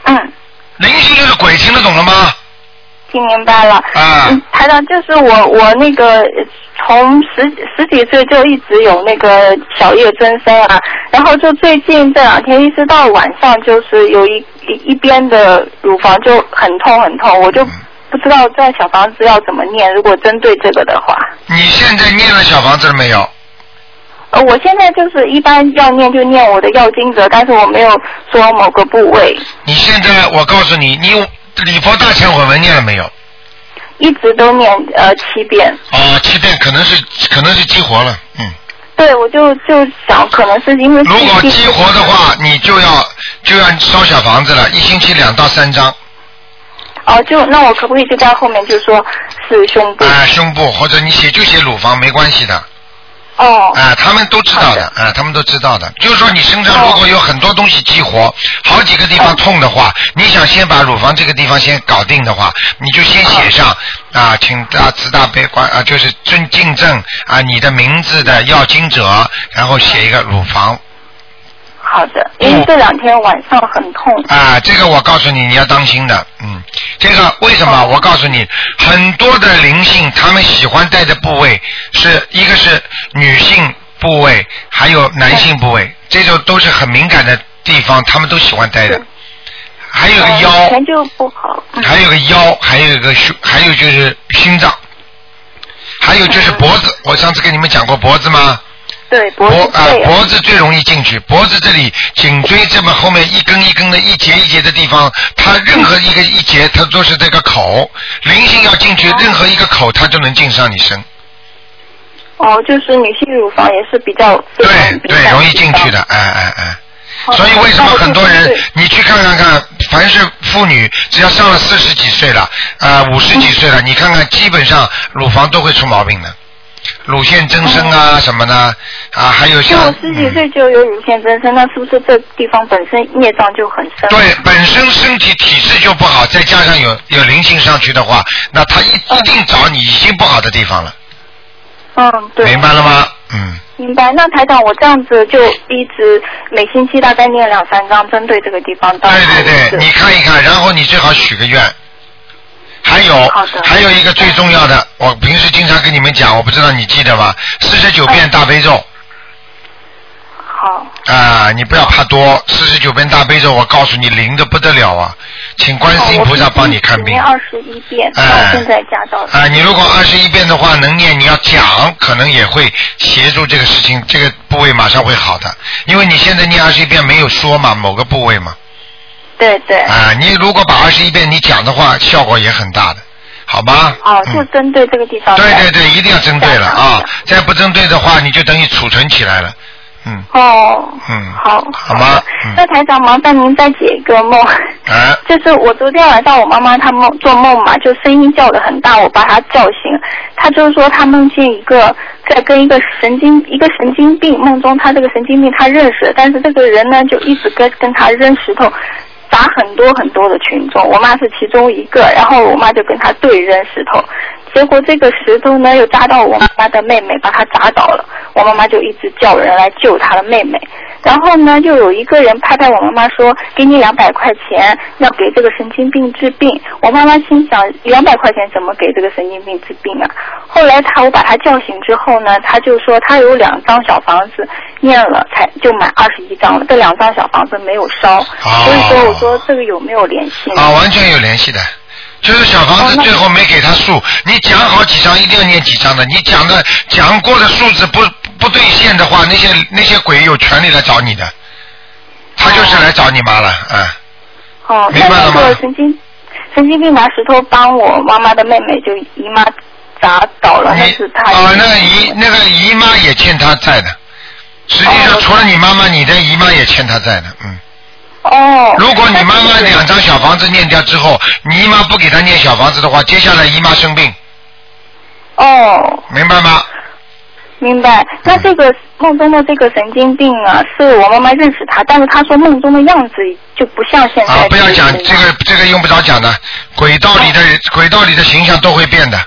嗯。灵性就是鬼，听得懂了吗？听明白了。啊嗯，台长，就是我我那个从十十几岁就一直有那个小叶增生啊，然后就最近这两天一直到晚上，就是有一一一边的乳房就很痛很痛，我就不知道在小房子要怎么念。如果针对这个的话，你现在念了小房子了没有？呃，我现在就是一般要念就念我的药经者，但是我没有说某个部位，你现在我告诉你，你礼佛大忏悔文念了没有？一直都念呃七遍。哦，七遍可能是可能是激活了，嗯。对，我就就想，可能是因为如果激活的话，你就要就要烧小房子了，一星期两到三张。哦，就那我可不可以就在后面就说是胸部？啊、胸部或者你写就写乳房没关系的。哦。啊、他们都知道的，啊、他们都知道的。就是说你身上如果有很多东西激活，好几个地方痛的话，你想先把乳房这个地方先搞定的话，你就先写上啊，请大慈大悲观啊，就是尊敬正啊，你的名字的要经者，然后写一个乳房。好的，因为这两天晚上很痛。啊，这个我告诉你，你要当心的，嗯，这个为什么？我告诉你，很多的灵性，他们喜欢戴的部位是一个是女性部位，还有男性部位，这种都是很敏感的地方，他们都喜欢戴的。还有个以腰，前就不好。嗯还有个腰，还有一个胸，还有就是心脏，还有就是脖子。我上次跟你们讲过脖子吗？对脖子啊对脖子最容易进去，脖子这里颈椎这么后面一根一根的一节一节的地方，它任何一个一节它都是这个口，灵性要进去，任何一个口它就能进上你身，哦，就是女性乳房也是比较对对，容易进去的，哎哎哎。所以为什么很多人你去看看看，凡是妇女，只要上了四十几岁了，啊五十几岁了，你看看，基本上乳房都会出毛病的，乳腺增生啊什么的，啊还有就像我十几岁就有乳腺增生，那是不是这地方本身孽障就很深？对，本身身体体质就不好，再加上有有灵性上去的话，那他一一定找你已经不好的地方了，嗯，对。明白了吗？嗯，明白。那台长，我这样子就一直每星期大概念两三张，针对这个地方对对对，你看一看，然后你最好许个愿。还有还有一个最重要的，我平时经常跟你们讲，我不知道你记得吗？四十九遍大悲咒。好。啊，你不要怕多，四十九遍大悲咒，我告诉你灵的不得了啊！请观世音菩萨帮你看病。念二十一遍，哎现在加到。啊，你如果二十一遍的话能念，你要讲，可能也会协助这个事情，这个部位马上会好的。因为你现在念二十一遍没有说嘛，某个部位嘛。对对。啊，你如果把二十一遍你讲的话，效果也很大的，好吧？哦，就针对这个地方。对对对，一定要针对了啊！再不针对的话，你就等于储存起来了。嗯哦，嗯，好，好吗？嗯那台长，麻烦您再解一个梦。啊，[LAUGHS] 就是我昨天晚上我妈妈她梦做梦嘛，就声音叫的很大，我把她叫醒。她就是说她梦见一个在跟一个神经一个神经病，梦中她这个神经病她认识，但是这个人呢就一直跟跟她扔石头。打很多很多的群众，我妈是其中一个，然后我妈就跟他对扔石头，结果这个石头呢又砸到我妈妈的妹妹，把她砸倒了。我妈妈就一直叫人来救她的妹妹，然后呢又有一个人拍拍我妈妈说：“给你两百块钱，要给这个神经病治病。”我妈妈心想：两百块钱怎么给这个神经病治病啊？后来她我把她叫醒之后呢，她就说她有两张小房子念了才就买二十一张了，这两张小房子没有烧，所以说我说这个有没有联系呢？啊，完全有联系的。就是小房子最后没给他数，你讲好几张一定要念几张的，你讲的讲过的数字不不兑现的话，那些那些鬼有权利来找你的，他就是来找你妈了，嗯。哦，那那明白了吗个神经神经病拿石头帮我妈妈的妹妹就姨妈砸倒了，那你是她哦，那个姨那个姨妈也欠他债的，实际上哦除了你妈妈，你的姨妈也欠他债的，嗯。哦。如果你妈妈两张小房子念掉之后，你姨妈不给她念小房子的话，接下来姨妈生病，哦，明白吗？明白。那这个梦中的这个神经病啊，是我妈妈认识他，但是她说梦中的样子就不像现在。啊，不要讲这个，这个用不着讲的，轨道里的轨道里的形象都会变的，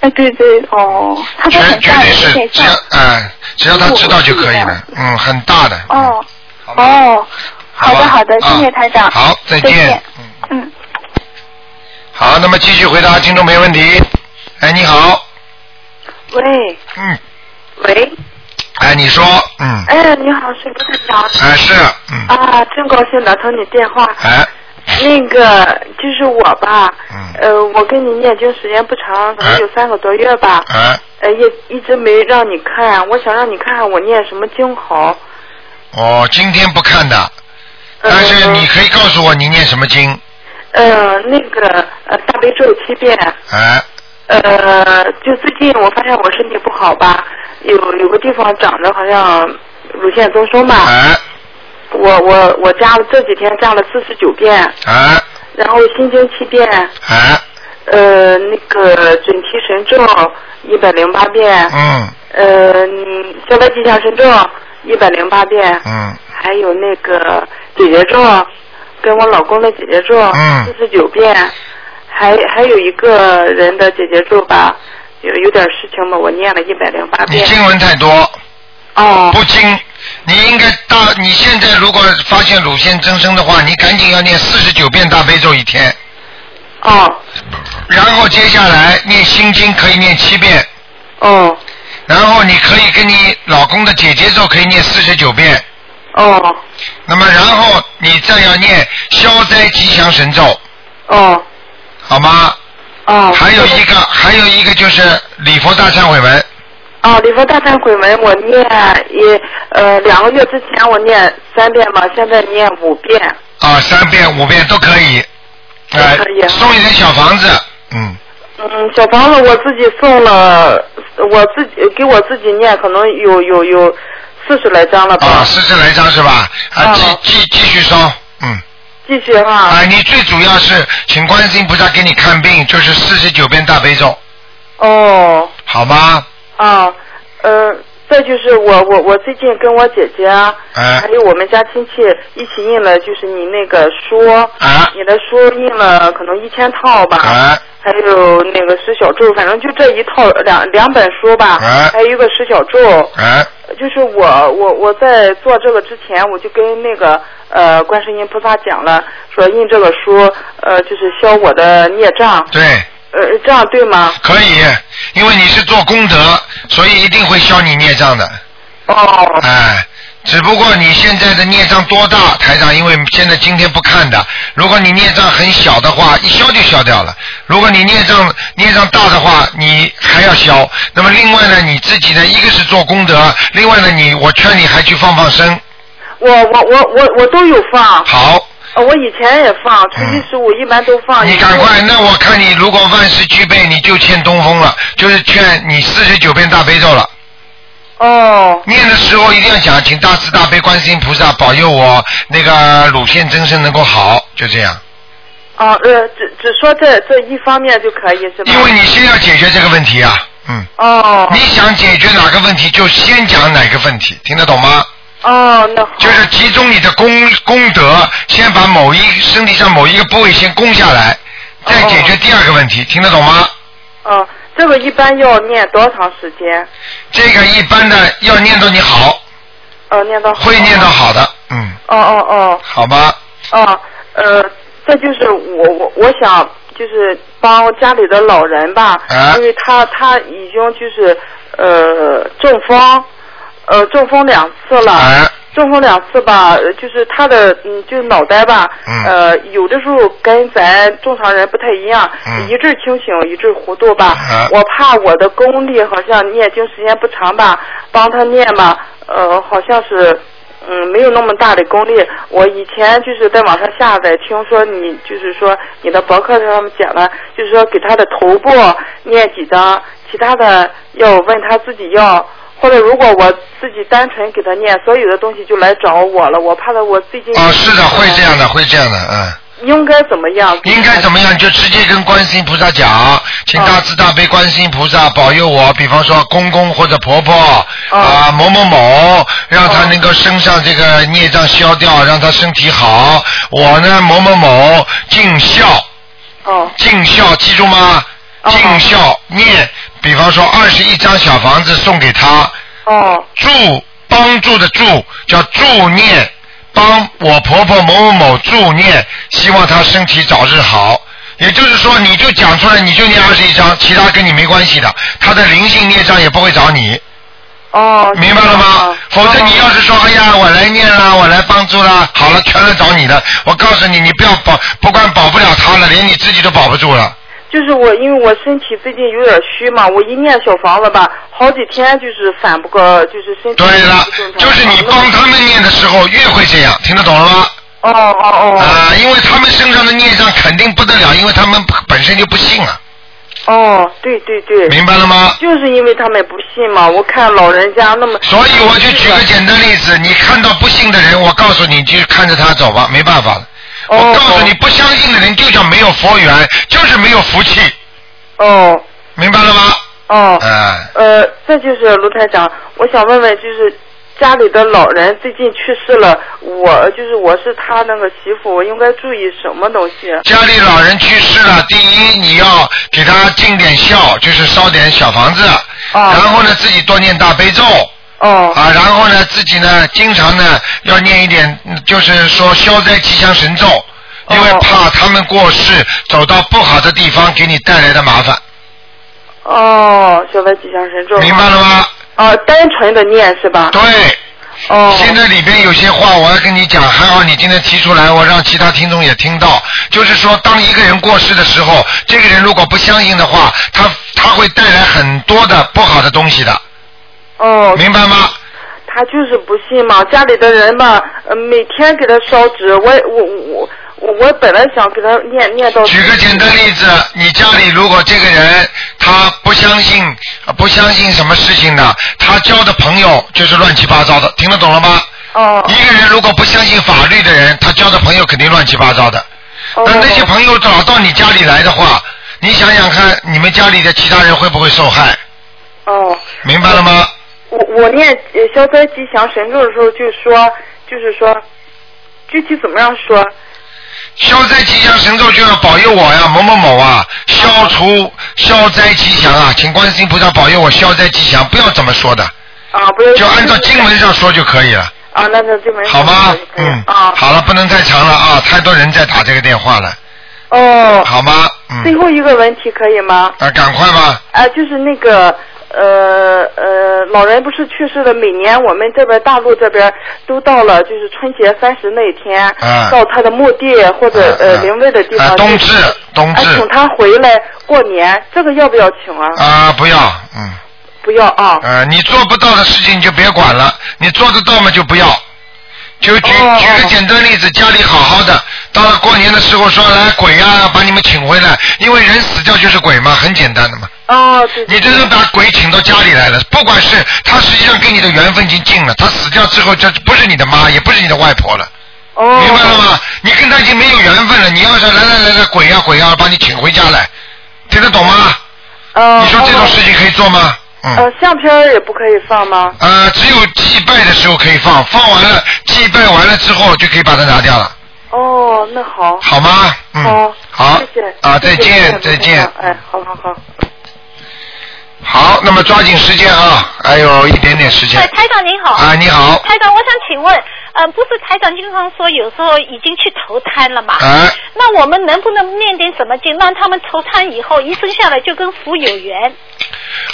哎，对对，哦，他说绝对是，只要像。哎，只要他知道就可以了，嗯，很大的。哦哦，好的好的，谢谢啊台长。好，再见。再见。嗯，嗯。好，那么继续回答听众没问题。哎，你好，喂。嗯，喂，哎，你说，嗯，哎，你好，是卢台长。哎是，嗯，啊，真高兴打通你电话。哎，那个就是我吧，嗯。呃，我跟你念经时间不长，可能有三个多月吧，哎，呃，也一直没让你看，我想让你看看我念什么经好。哦今天不看的，呃但是你可以告诉我你念什么经，呃，那个呃大悲咒七遍，哎，呃，就最近我发现我身体不好吧，有有个地方长着好像乳腺增生吧，哎，我我我加了这几天加了四十九遍，哎，然后心经七遍，哎，呃，那个准提神咒一百零八遍，嗯。呃，消灾吉祥神咒一百零八遍，嗯，还有那个姐姐咒，跟我老公的姐姐咒嗯。四十九遍，还还有一个人的姐姐咒吧，有有点事情嘛，我念了一百零八遍。你经文太多，哦。不经，你应该大。你现在如果发现乳腺增生的话，你赶紧要念四十九遍大悲咒一天，哦。然后接下来念心经可以念七遍，哦然后你可以跟你老公的姐姐咒可以念四十九遍，哦。那么然后你再要念消灾吉祥神咒，哦。好吗？哦。还有一个，还有一个就是礼佛大忏悔文，哦，礼佛大忏悔文我念也呃两个月之前我念三遍吧，现在念五遍。啊，三遍五遍都可以，哎、都可以啊。送一点小房子，嗯，嗯，小房子我自己送了，我自己给我自己念，可能有有有四十来张了吧。啊，四十来张是吧？啊，继哦继继续烧，嗯。继续哈。啊，你最主要是请观世音菩萨给你看病，就是四十九遍大悲咒，哦好吗？啊呃，再就是我我我最近跟我姐姐还有我们家亲戚一起印了，就是你那个书，啊你的书印了可能一千套吧。哎还有那个十小咒，反正就这一套两两本书吧，哎。还有一个十小咒，哎。就是我我我在做这个之前，我就跟那个呃观世音菩萨讲了，说印这个书呃就是消我的孽障，对，呃这样对吗？可以，因为你是做功德，所以一定会消你孽障的，哦。哎。只不过你现在的孽障多大，台长，因为现在今天不看的。如果你孽障很小的话，一消就消掉了；如果你孽障孽障大的话，你还要消。那么另外呢，你自己呢，一个是做功德，另外呢，你我劝你还去放放生，我我我我我都有放，好。呃我以前也放，初一十五一般都放。你赶快，那我看你如果万事俱备，你就欠东风了，就是欠你四十九遍大悲咒了。哦念的时候一定要讲，请大慈大悲观世音菩萨保佑我那个乳腺增生能够好，就这样。啊呃只只说这这一方面就可以是吧？因为你先要解决这个问题啊，嗯。哦你想解决哪个问题，就先讲哪个问题，听得懂吗？哦那好就是集中你的功功德，先把某一身体上某一个部位先攻下来，再解决第二个问题，听得懂吗？哦这个一般要念多长时间？这个一般的要念到你好，哦念到好会念到好的，嗯，哦哦哦好吧？哦呃这就是我我我想就是帮家里的老人吧，啊因为他他已经就是呃中风呃中风两次了。哎中风两次吧，呃就是他的嗯，就是脑袋吧，嗯呃，有的时候跟咱正常人不太一样，嗯一阵清醒，一阵糊涂吧。啊我怕我的功力好像念经时间不长吧，帮他念吧，呃，好像是。嗯，没有那么大的功力。我以前就是在网上下载，听说你就是说你的博客上面讲了，就是说给他的头部念几张，其他的要问他自己要，或者如果我自己单纯给他念，所有的东西就来找我了。我怕他我最近哦，是的，会这样的，会这样的，嗯。应该怎么样？应该怎么样？就直接跟观世音菩萨讲，请大慈大悲观世音菩萨保佑我，比方说公公或者婆婆啊、某某某，让他能够身上这个孽障消掉，让他身体好。我呢，某某某尽孝，哦，尽孝，记住吗？尽孝念，比方说二十一张小房子送给他。哦。助帮助的助叫助念，帮我婆婆某某某助念，希望她身体早日好。也就是说，你就讲出来，你就念二十一章，其他跟你没关系的，他的灵性孽障也不会找你。哦。明白了吗？否则你要是说，哎呀，我来念啦，我来帮助啦，好了，全来找你的。我告诉你，你不要保，不管保不了他了，连你自己都保不住了。就是我，因为我身体最近有点虚嘛，我一念小房子吧，好几天就是反不过，就是身体。对了，就是你帮他们念的时候越会这样，听得懂了吗？哦哦哦。啊，因为他们身上的孽障肯定不得了，因为他们本身就不信啊。哦，对对对。明白了吗？就是因为他们不信嘛，我看老人家那么。所以我就举个简单例子，你看到不信的人，我告诉你，你就看着他走吧，没办法了。我告诉你，不相信的人就叫没有佛缘，就是没有福气。哦。明白了吗？哦。嗯。呃，这就是卢台长，我想问问，就是家里的老人最近去世了，我就是我是他那个媳妇，我应该注意什么东西？家里老人去世了，第一你要给他尽点孝，就是烧点小房子，然后呢自己多念大悲咒。哦。啊，然后呢自己呢经常呢要念一点，嗯就是说消灾吉祥神咒，因为怕他们过世走到不好的地方给你带来的麻烦。哦，消灾吉祥神咒。明白了吗？啊，单纯的念是吧？对。哦。现在里边有些话我要跟你讲，还好你今天提出来，我让其他听众也听到。就是说，当一个人过世的时候，这个人如果不相信的话，他他会带来很多的不好的东西的。哦。明白吗？他就是不信嘛，家里的人吧，呃每天给他烧纸，我我我我我本来想给他念念到。举个简单例子，你家里如果这个人他不相信呃不相信什么事情的，他交的朋友就是乱七八糟的，听得懂了吗？哦。一个人如果不相信法律的人，他交的朋友肯定乱七八糟的。哦那那些朋友找到你家里来的话，你想想看，你们家里的其他人会不会受害？哦。明白了吗？我我念呃消灾吉祥神咒的时候就说，就是说，具体怎么样说？消灾吉祥神咒就要保佑我呀，某某某啊，消除消灾吉祥啊，请观世音菩萨保佑我消灾吉祥，不要怎么说的，啊，不要。就按照经文上说就可以了，啊，那那这门好吗？嗯，啊好了，不能太长了啊，太多人在打这个电话了，哦。好吗？嗯，最后一个问题可以吗？啊，赶快吧，啊，就是那个呃呃，老人不是去世了，每年我们这边大陆这边都到了，就是春节三十那天，啊到他的墓地或者、呃灵位的地方，啊，冬至，冬至，请他回来过年，这个要不要请啊？啊，不要，嗯。不要啊。呃，你做不到的事情就别管了，你做得到嘛就不要。就举哦举个简单例子，家里好好的，到了过年的时候说来鬼呀、把你们请回来，因为人死掉就是鬼嘛，很简单的嘛。哦，对你这是把鬼请到家里来了，不管是他实际上跟你的缘分已经尽了，他死掉之后，就不是你的妈，也不是你的外婆了。哦。明白了吗？你跟他已经没有缘分了，你要是来来来来鬼呀、鬼呀、把你请回家来，听得懂吗？哦。你说这种事情可以做吗？嗯。呃，相片也不可以放吗？呃，只有祭拜的时候可以放，放完了祭拜完了之后就可以把它拿掉了，哦，那好。好吗？嗯。好。好。谢谢。啊，再见，再见。哎，好好好。好，那么抓紧时间啊，还有一点点时间哎，。台长您好。啊你好台长，我想请问，嗯，不是台长经常说有时候已经去投胎了嘛？哎那我们能不能念点什么经，让他们投胎以后一生下来就跟福有缘？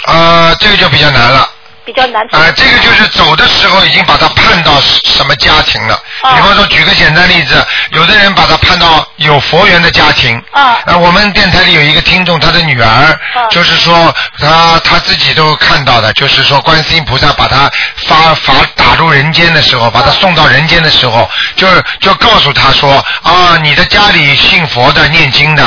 啊，这个就比较难了。比较难。啊、这个就是走的时候已经把他判到什么家庭了。啊比方说，举个简单例子，有的人把他判到有佛缘的家庭。啊呃我们电台里有一个听众，他的女儿，就是说他他自己都看到的，就是说观世音菩萨把他发法打入人间的时候，把他送到人间的时候，就就告诉他说啊，你的家里信佛的、念经的，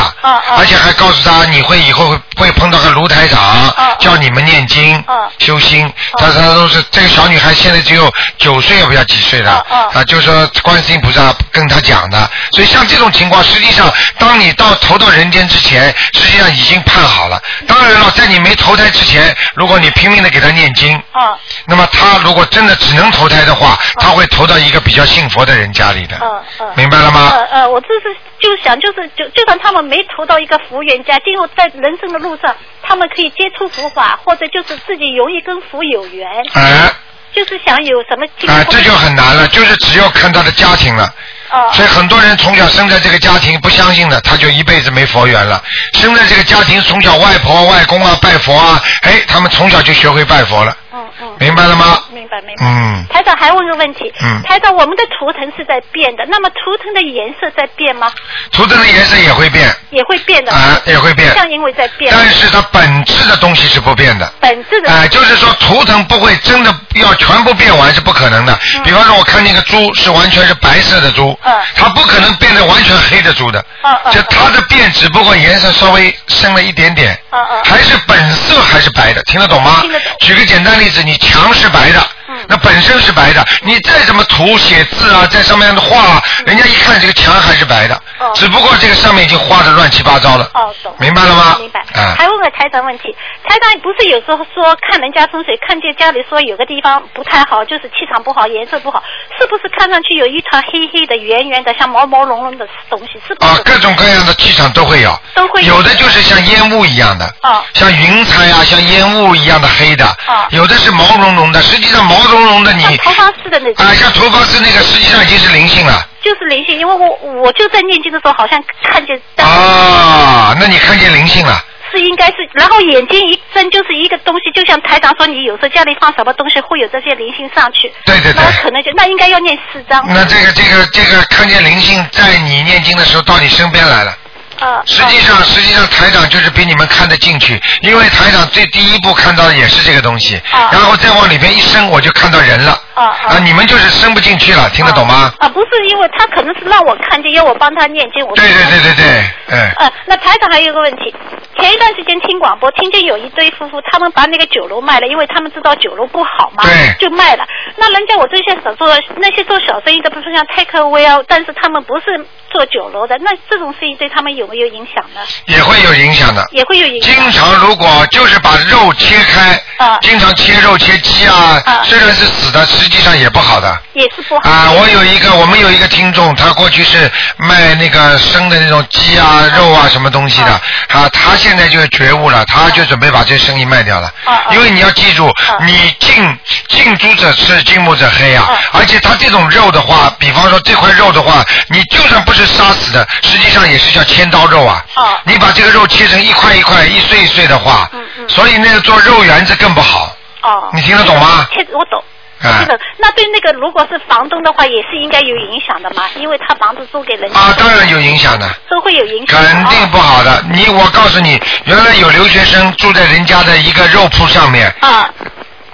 而且还告诉他你会以后会会碰到个卢台长，叫你们念经、修心。他他都是这个小女孩现在只有九岁，也不知道几岁了，啊，就是说观世音菩萨跟她讲的。所以像这种情况，实际上当你到投到人间之前，实际上已经判好了。当然了，在你没投胎之前，如果你拼命的给他念经，啊那么他如果真的只能投胎的话，他会投到一个比较信佛的人家里的，嗯嗯。明白了吗？呃呃，我这是就想，就是就就算他们没投到一个福缘家，今后在人生的路上，他们可以接触佛法，或者就是自己容易跟佛有缘，哎就是想有什么啊哎，这就很难了，就是只要看他的家庭了。哦所以很多人从小生在这个家庭不相信的，他就一辈子没佛缘了。生在这个家庭，从小外婆、外公啊拜佛啊，哎，他们从小就学会拜佛了。嗯嗯。明白了吗？明白明白。嗯，台长还问个问题，嗯台长，我们的图腾是在变的，那么图腾的颜色在变吗？图腾的颜色也会变，也会变的。啊也会变像因为在变。但是它本质的东西是不变的。本质的。哎、就是说图腾不会真的要全部变完是不可能的。比方说，我看那个猪是完全是白色的猪，嗯它不可能变得完全黑的猪的。嗯嗯就它的变只不过颜色稍微深了一点点，嗯嗯还是本色还是白的，听得懂吗？听得懂嗯举个简单例子，你墙是白的，那本身是白的，你再怎么涂写字啊，在上面的画啊，人家一看这个墙还是白的，哦只不过这个上面已经画的乱七八糟了。哦，懂。明白了吗？明白。啊还问个台长问题，台长不是有时候说看人家风水，看见家里说有个地方不太好，就是气场不好，颜色不好，是不是看上去有一团黑黑的、圆圆的，像毛毛茸茸的东西？是不是？啊，各种各样的气场都会有，都会有有的就是像烟雾一样的，哦像云彩啊，像烟雾一样的黑的，哦有的是毛茸茸的，实际上毛茸茸的你，像头发丝的那种。啊，像头发丝那个，实际上已经是灵性了。就是灵性，因为我我就在念经的时候，好像看见。啊，那你看见灵性了？是应该是，然后眼睛一睁就是一个东西，就像台长说，你有时候家里放什么东西会有这些灵性上去。对对对那可能就那应该要念四张。那这个这个这个看见灵性在你念经的时候到你身边来了。啊。实际上，实际上台长就是比你们看得进去，因为台长最第一步看到的也是这个东西，啊然后再往里边一伸，我就看到人了。啊啊，你们就是伸不进去了，听得懂吗？啊，不是，因为他可能是让我看见，要我帮他念经。我对对对对对，嗯。呃，那台长还有一个问题，前一段时间听广播，听见有一对夫妇，他们把那个酒楼卖了，因为他们知道酒楼不好嘛，对就卖了。那人家我这些小做那些做小生意的，比如说像 take away 啊，但是他们不是做酒楼的，那这种生意对他们有没有影响呢？也会有影响的。也会有影响。经常如果就是把肉切开，啊经常切肉切鸡啊，啊虽然是死的，实际上也不好的。也是不好。啊，我有一个，我们有一个听众，他过去是卖那个生的那种鸡啊、肉啊什么东西的，啊，他现在就觉悟了，他就准备把这生意卖掉了。因为你要记住，你近近朱者赤，近墨者黑啊，而且他这种肉的话，比方说这块肉的话，你就算不是杀死的，实际上也是叫千刀肉啊。你把这个肉切成一块一块、一碎一碎的话，所以那个做肉圆子更不好。哦。你听得懂吗？切我懂。啊这个，那对那个如果是房东的话，也是应该有影响的嘛，因为他房子租给人家。啊，当然有影响的。都会有影响。肯定不好的。你我告诉你，原来有留学生住在人家的一个肉铺上面，啊，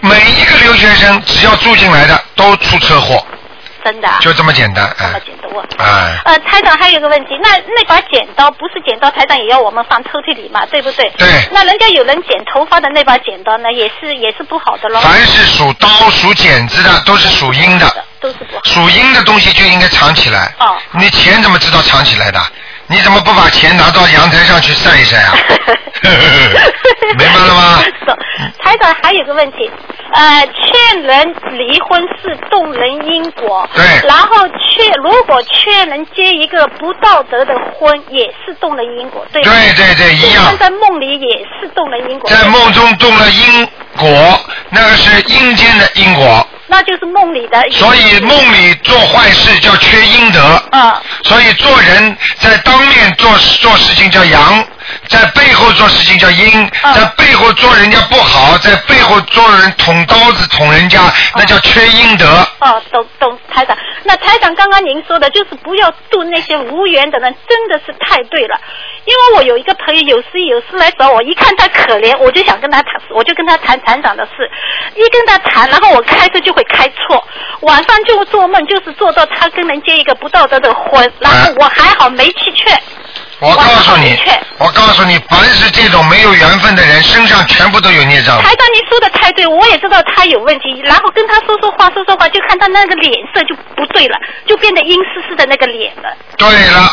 每一个留学生只要住进来的都出车祸，真的啊。就这么简单，哎，哎，呃，台长还有个问题，那那把剪刀不是剪刀，台长也要我们放抽屉里嘛，对不对？对。那人家有人剪头发的那把剪刀呢，也是也是不好的喽。凡是属刀、属剪子的都是属阴的，都是不好。属阴的东西就应该藏起来。哦。你钱怎么知道藏起来的？你怎么不把钱拿到阳台上去晒一晒啊？[LAUGHS] 明白了吗？[LAUGHS] 台长还有个问题，呃，劝人离婚是动人因果，对然后劝如果劝人结一个不道德的婚，也是动人因果，对？对对对一样在梦里也是动人因果。在梦中动了因果，那个是阴间的因果。那就是梦里的。所以梦里做坏事叫缺阴德。嗯。所以做人在当面做做事情叫阳，在背后做事情叫阴，在背后做人家不好，在背后做人捅刀子捅人家，那叫缺阴德。哦，懂懂，台长。那台长刚刚您说的就是不要度那些无缘的人，真的是太对了。因为我有一个朋友有事有事来找我，一看他可怜，我就想跟他谈，我就跟他谈团长的事。一跟他谈，然后我开车就会开错，晚上就做梦，就是做到他跟人结一个不道德的婚，然后我还好没去劝。我告诉你，我告诉你，凡是这种没有缘分的人，身上全部都有孽障。台长，你说的太对，我也知道他有问题，然后跟他说说话，说说话，就看他那个脸色就不对了，就变得阴湿湿的那个脸了。对了，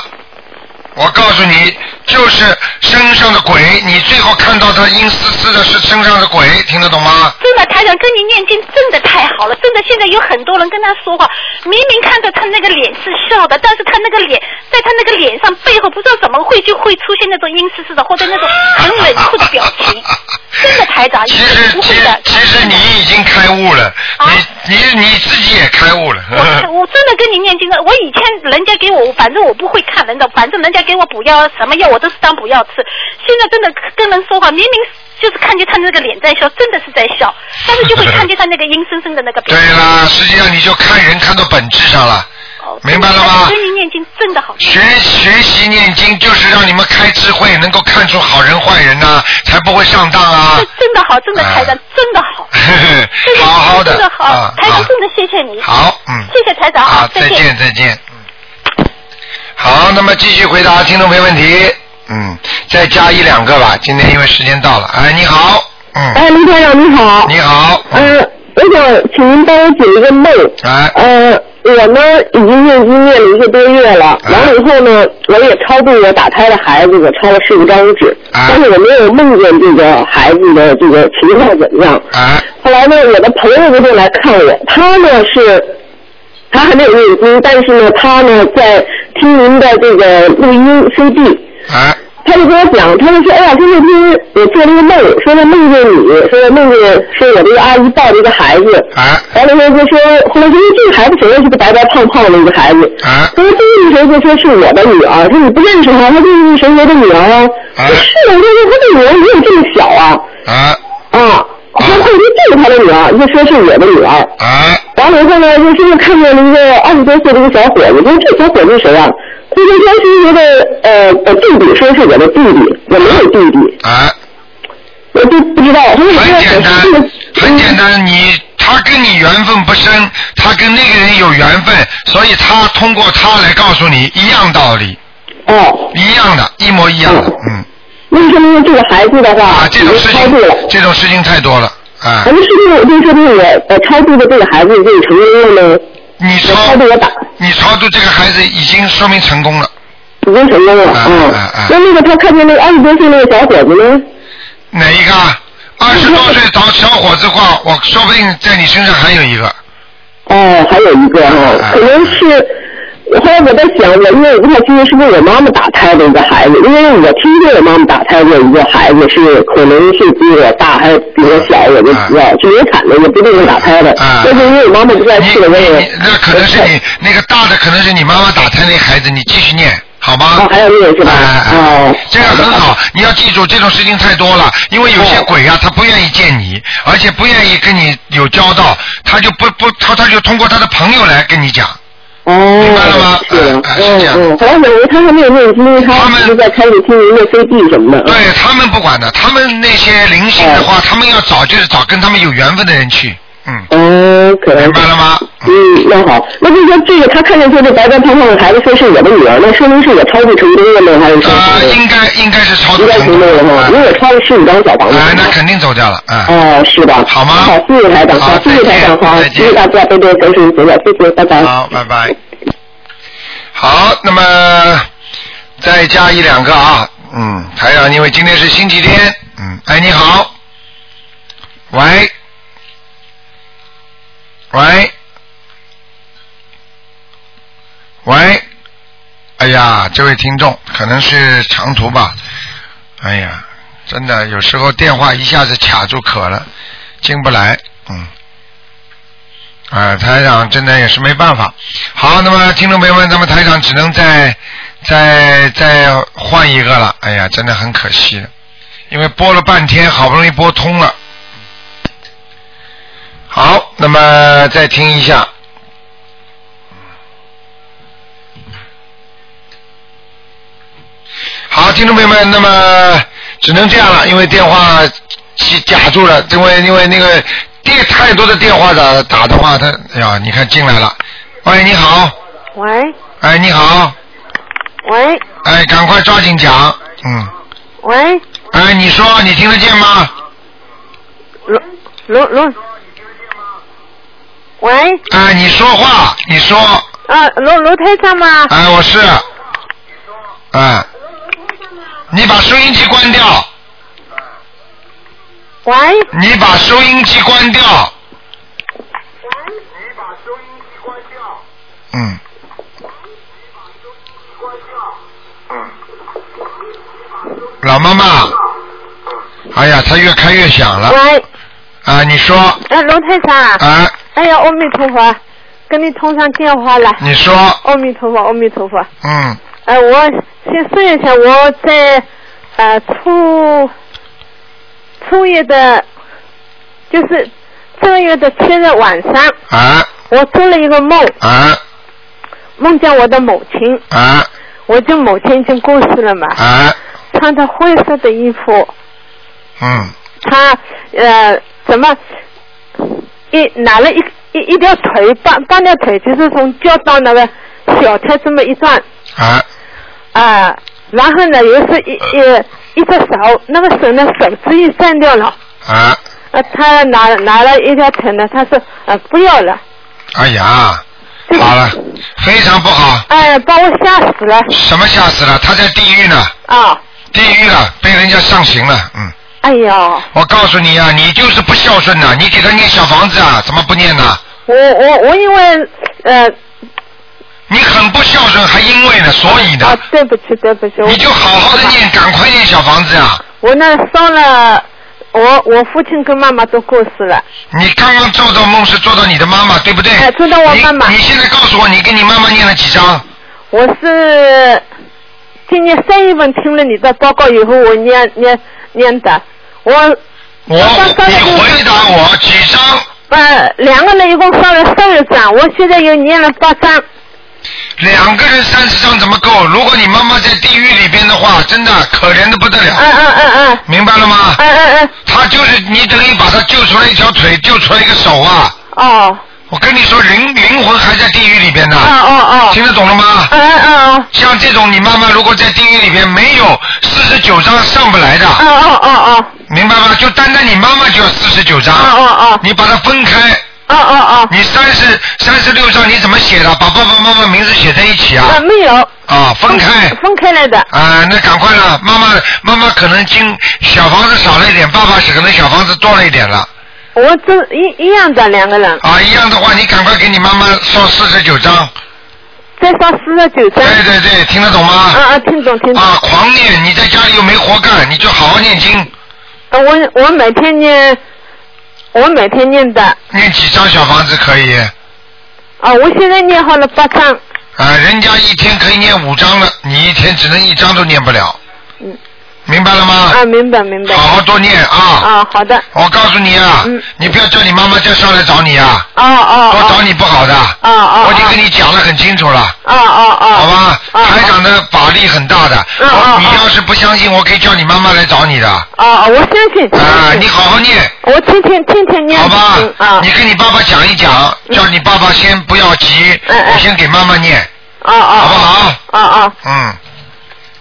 我告诉你，就是身上的鬼，你最后看到他阴丝丝的是身上的鬼，听得懂吗？真的，台长跟你念经真的太好了，真的，现在有很多人跟他说话，明明看着他那个脸是笑的，但是他那个脸，在他那个脸上背后不知道怎么会就会出现那种阴丝丝的或者那种很冷酷的表情。[LAUGHS] 真的，台长，其实其实其实你已经开悟了，你你你自己也开悟了。我我真的跟你念经的，我以前人家给我，反正我不会看人的，反正人家给我补药什么药我都是当补药吃。现在真的跟人说话，明明就是看见他那个脸在笑，真的是在笑，但是就会看见他那个阴森森的那个表情。对啦，实际上你就看人看到本质上了，明白了吗？学习念经真的好。学学习念经就是让你们开智慧，能够看出好人坏人呐、才不会上当啊。真的好，真的台长，真的好，真的 [LAUGHS] 好好的真的好啊，台长真的谢谢你。好，嗯。谢谢台长好啊，，再见再见。嗯好，那么继续回答听众朋友问题。嗯，再加一两个吧，今天因为时间到了。哎，你好，嗯，哎，卢台长你好。你好。呃，我想请您帮我解一个梦。哎。呃，我呢已经念经念了一个多月了，哎完了以后呢，我也超度我打胎的孩子，我抄了十五张纸，哎但是我没有梦见这个孩子的这个情况怎么样。哎。后来呢，我的朋友就来看我，他呢是。他还没有念经，但是呢，他呢在听您的这个录音 CD，啊，他就跟我讲，他就说，哎呀，就那天我做了一个梦，说他梦见你，说梦见说我这个阿姨抱着一个孩子，啊，完了以后就说，后来说这个孩子谁呀？是个白白胖胖的一个孩子，啊，他说这个谁就说是我的女儿，说你不认识她，他就是谁谁的女儿？啊？哎我是的，我说他的女儿没有这么小啊，啊，啊，他后来就这是他的女儿，就说是我的女儿，啊，完了以后呢，就现在看见了一个二十多岁的一个小伙子，说这小伙子是谁啊？他说他是一个呃呃弟弟，说是我的弟弟，我没有弟弟。啊。我就不知道，很简单，很简嗯单，你他跟你缘分不深，他跟那个人有缘分，所以他通过他来告诉你一样道理。哦。一样的，一模一样的，嗯。那说明这个孩子的话，啊，这种事情这种事情太多了，啊。咱们是不是就说明我呃超度的这个孩子已经成功了呢？你超超度我打你超度这个孩子已经说明成功了。已经成功了，嗯。那那个他看见那个二十多岁那个小伙子呢？哪一个？二十多岁找小伙子话，我说不定在你身上还有一个。哦，还有一个哈，可能是。后来我在想，我因为我不太清楚是不是我妈妈打胎的一个孩子，因为我听说我妈妈打胎过一个孩子是可能是比我大还是比我小，我就不知道，是流产的，也不一定是打胎的。但是因为我妈妈不在世了，我也那可能是你那个大的，可能是你妈妈打胎那孩子，你继续念。好吗？哦，还有念是吧？哦，这个很好，你要记住，这种事情太多了，因为有些鬼啊，他不愿意见你，而且不愿意跟你有交道，他就不不，他他就通过他的朋友来跟你讲。哦，明白了吗？是这样嗯。后来我以为他还没有念经，他们就在开始听您的 CD 什么的。对他们不管的，他们那些灵性的话，他们要找就是找跟他们有缘分的人去。嗯。哦，可能。明白了吗？嗯，那好，那就说这个他看见说这白白胖胖的孩子说是我的女儿，那说明是我超度成功了吗？还是说？呃，应该应该是超度成功了哈，因为我超了十五张小房子。哎，那肯定走掉了，嗯。哦，是吧？好吗？好，谢谢台长，好，谢谢台长，好，谢谢大家多多收听，谢谢，谢谢，拜拜。好，拜拜。好，那么再加一两个啊，嗯，台长，因为今天是星期天，嗯，哎，你好，喂，喂，喂，哎呀，这位听众可能是长途吧，哎呀，真的有时候电话一下子卡住壳了，进不来，嗯，啊，台长真的也是没办法。好，那么听众朋友们，咱们台长只能再再再换一个了。哎呀，真的很可惜，因为播了半天，好不容易播通了。好，那么再听一下。好，听众朋友们，那么只能这样了，因为电话夹住了，因为因为那个电太多的电话打打的话，他哎呀，你看进来了，喂，你好，喂。哎，你好，喂。哎，赶快抓紧讲，嗯，喂，哎，你说你听得见吗？卢卢卢，喂，哎，你说话，你说，啊，罗罗台长吗？哎，我是，哎，你把收音机关掉，喂，你把收音机关掉，喂。你把收音机关掉嗯。老妈妈，哎呀，它越开越响了。喂，啊，你说，哎，卢台长。啊。哎呀，阿弥陀佛，跟你通上电话了。你说。阿弥陀佛，阿弥陀佛。嗯，呃，我先说一下，我在呃初初一的，就是这个月的七日晚上，啊。我做了一个梦，啊。梦见我的母亲，啊。我就母亲已经过世了嘛，啊，穿着灰色的衣服，嗯。她呃怎么一拿了一一一条腿半半条腿，就是从脚到那个小腿这么一转啊啊，然后呢又是一一一只手，那个手呢手指也断掉了，啊，啊，他拿拿了一条腿呢，他说呃不要了，哎呀，好了，非常不好。哎，把我吓死了。什么吓死了？他在地狱呢。啊。地狱了，被人家上刑了，嗯。哎呀，我告诉你啊，你就是不孝顺呐、你给他念小房子啊，怎么不念呢？我我我因为呃你很不孝顺，还因为呢，所以呢，啊对不起对不起，你就好好的念，赶快念小房子啊！我那烧了，我我父亲跟妈妈都过世了，你刚刚做到梦是做到你的妈妈，对不对？哎做到我妈妈你。你现在告诉我，你跟你妈妈念了几张？我是今年三月份听了你的报告以后，我念念念的，我我你回答我几张？呃两个人一共烧了十二张，我现在又念了八张。两个人三十张怎么够？如果你妈妈在地狱里边的话，真的可怜的不得了。嗯嗯嗯嗯。明白了吗？嗯嗯嗯。他就是你等于把他救出来一条腿，救出来一个手啊！哦。我跟你说，灵灵魂还在地狱里边呢。哦哦哦。听得懂了吗？嗯嗯嗯。像这种，你妈妈如果在地狱里边没有四十九张上不来的。哦哦哦哦。明白吗？就单单你妈妈就要四十九张。哦哦哦。你把它分开。哦哦哦。你三十三十六张你怎么写的？把爸爸妈妈名字写在一起啊？啊没有。啊，分开。分开来的。啊，那赶快了，妈妈妈妈可能经小房子少了一点，爸爸可能小房子多了一点了。我这一一样的两个人。啊，一样的话，你赶快给你妈妈烧四十九张。再烧四十九张。对对对，听得懂吗？啊啊，听懂听懂。啊，狂念！你在家里又没活干，你就好好念经。呃我我每天念，我每天念的。念几张小房子可以？啊，我现在念好了八张。啊，人家一天可以念五张了，你一天只能一张都念不了。嗯。明白了吗？啊，明白明白。好好多念啊！啊，好的。我告诉你啊，你不要叫你妈妈再上来找你啊！哦哦。多找你不好的。啊啊。我已经跟你讲得很清楚了。啊啊啊。好吧，台长的法力很大的。啊你要是不相信，我可以叫你妈妈来找你的。啊啊，我相信。啊，你好好念。我天天天天念。好吧嗯，啊。你跟你爸爸讲一讲，叫你爸爸先不要急，我先给妈妈念，啊啊。好不好？啊啊。嗯，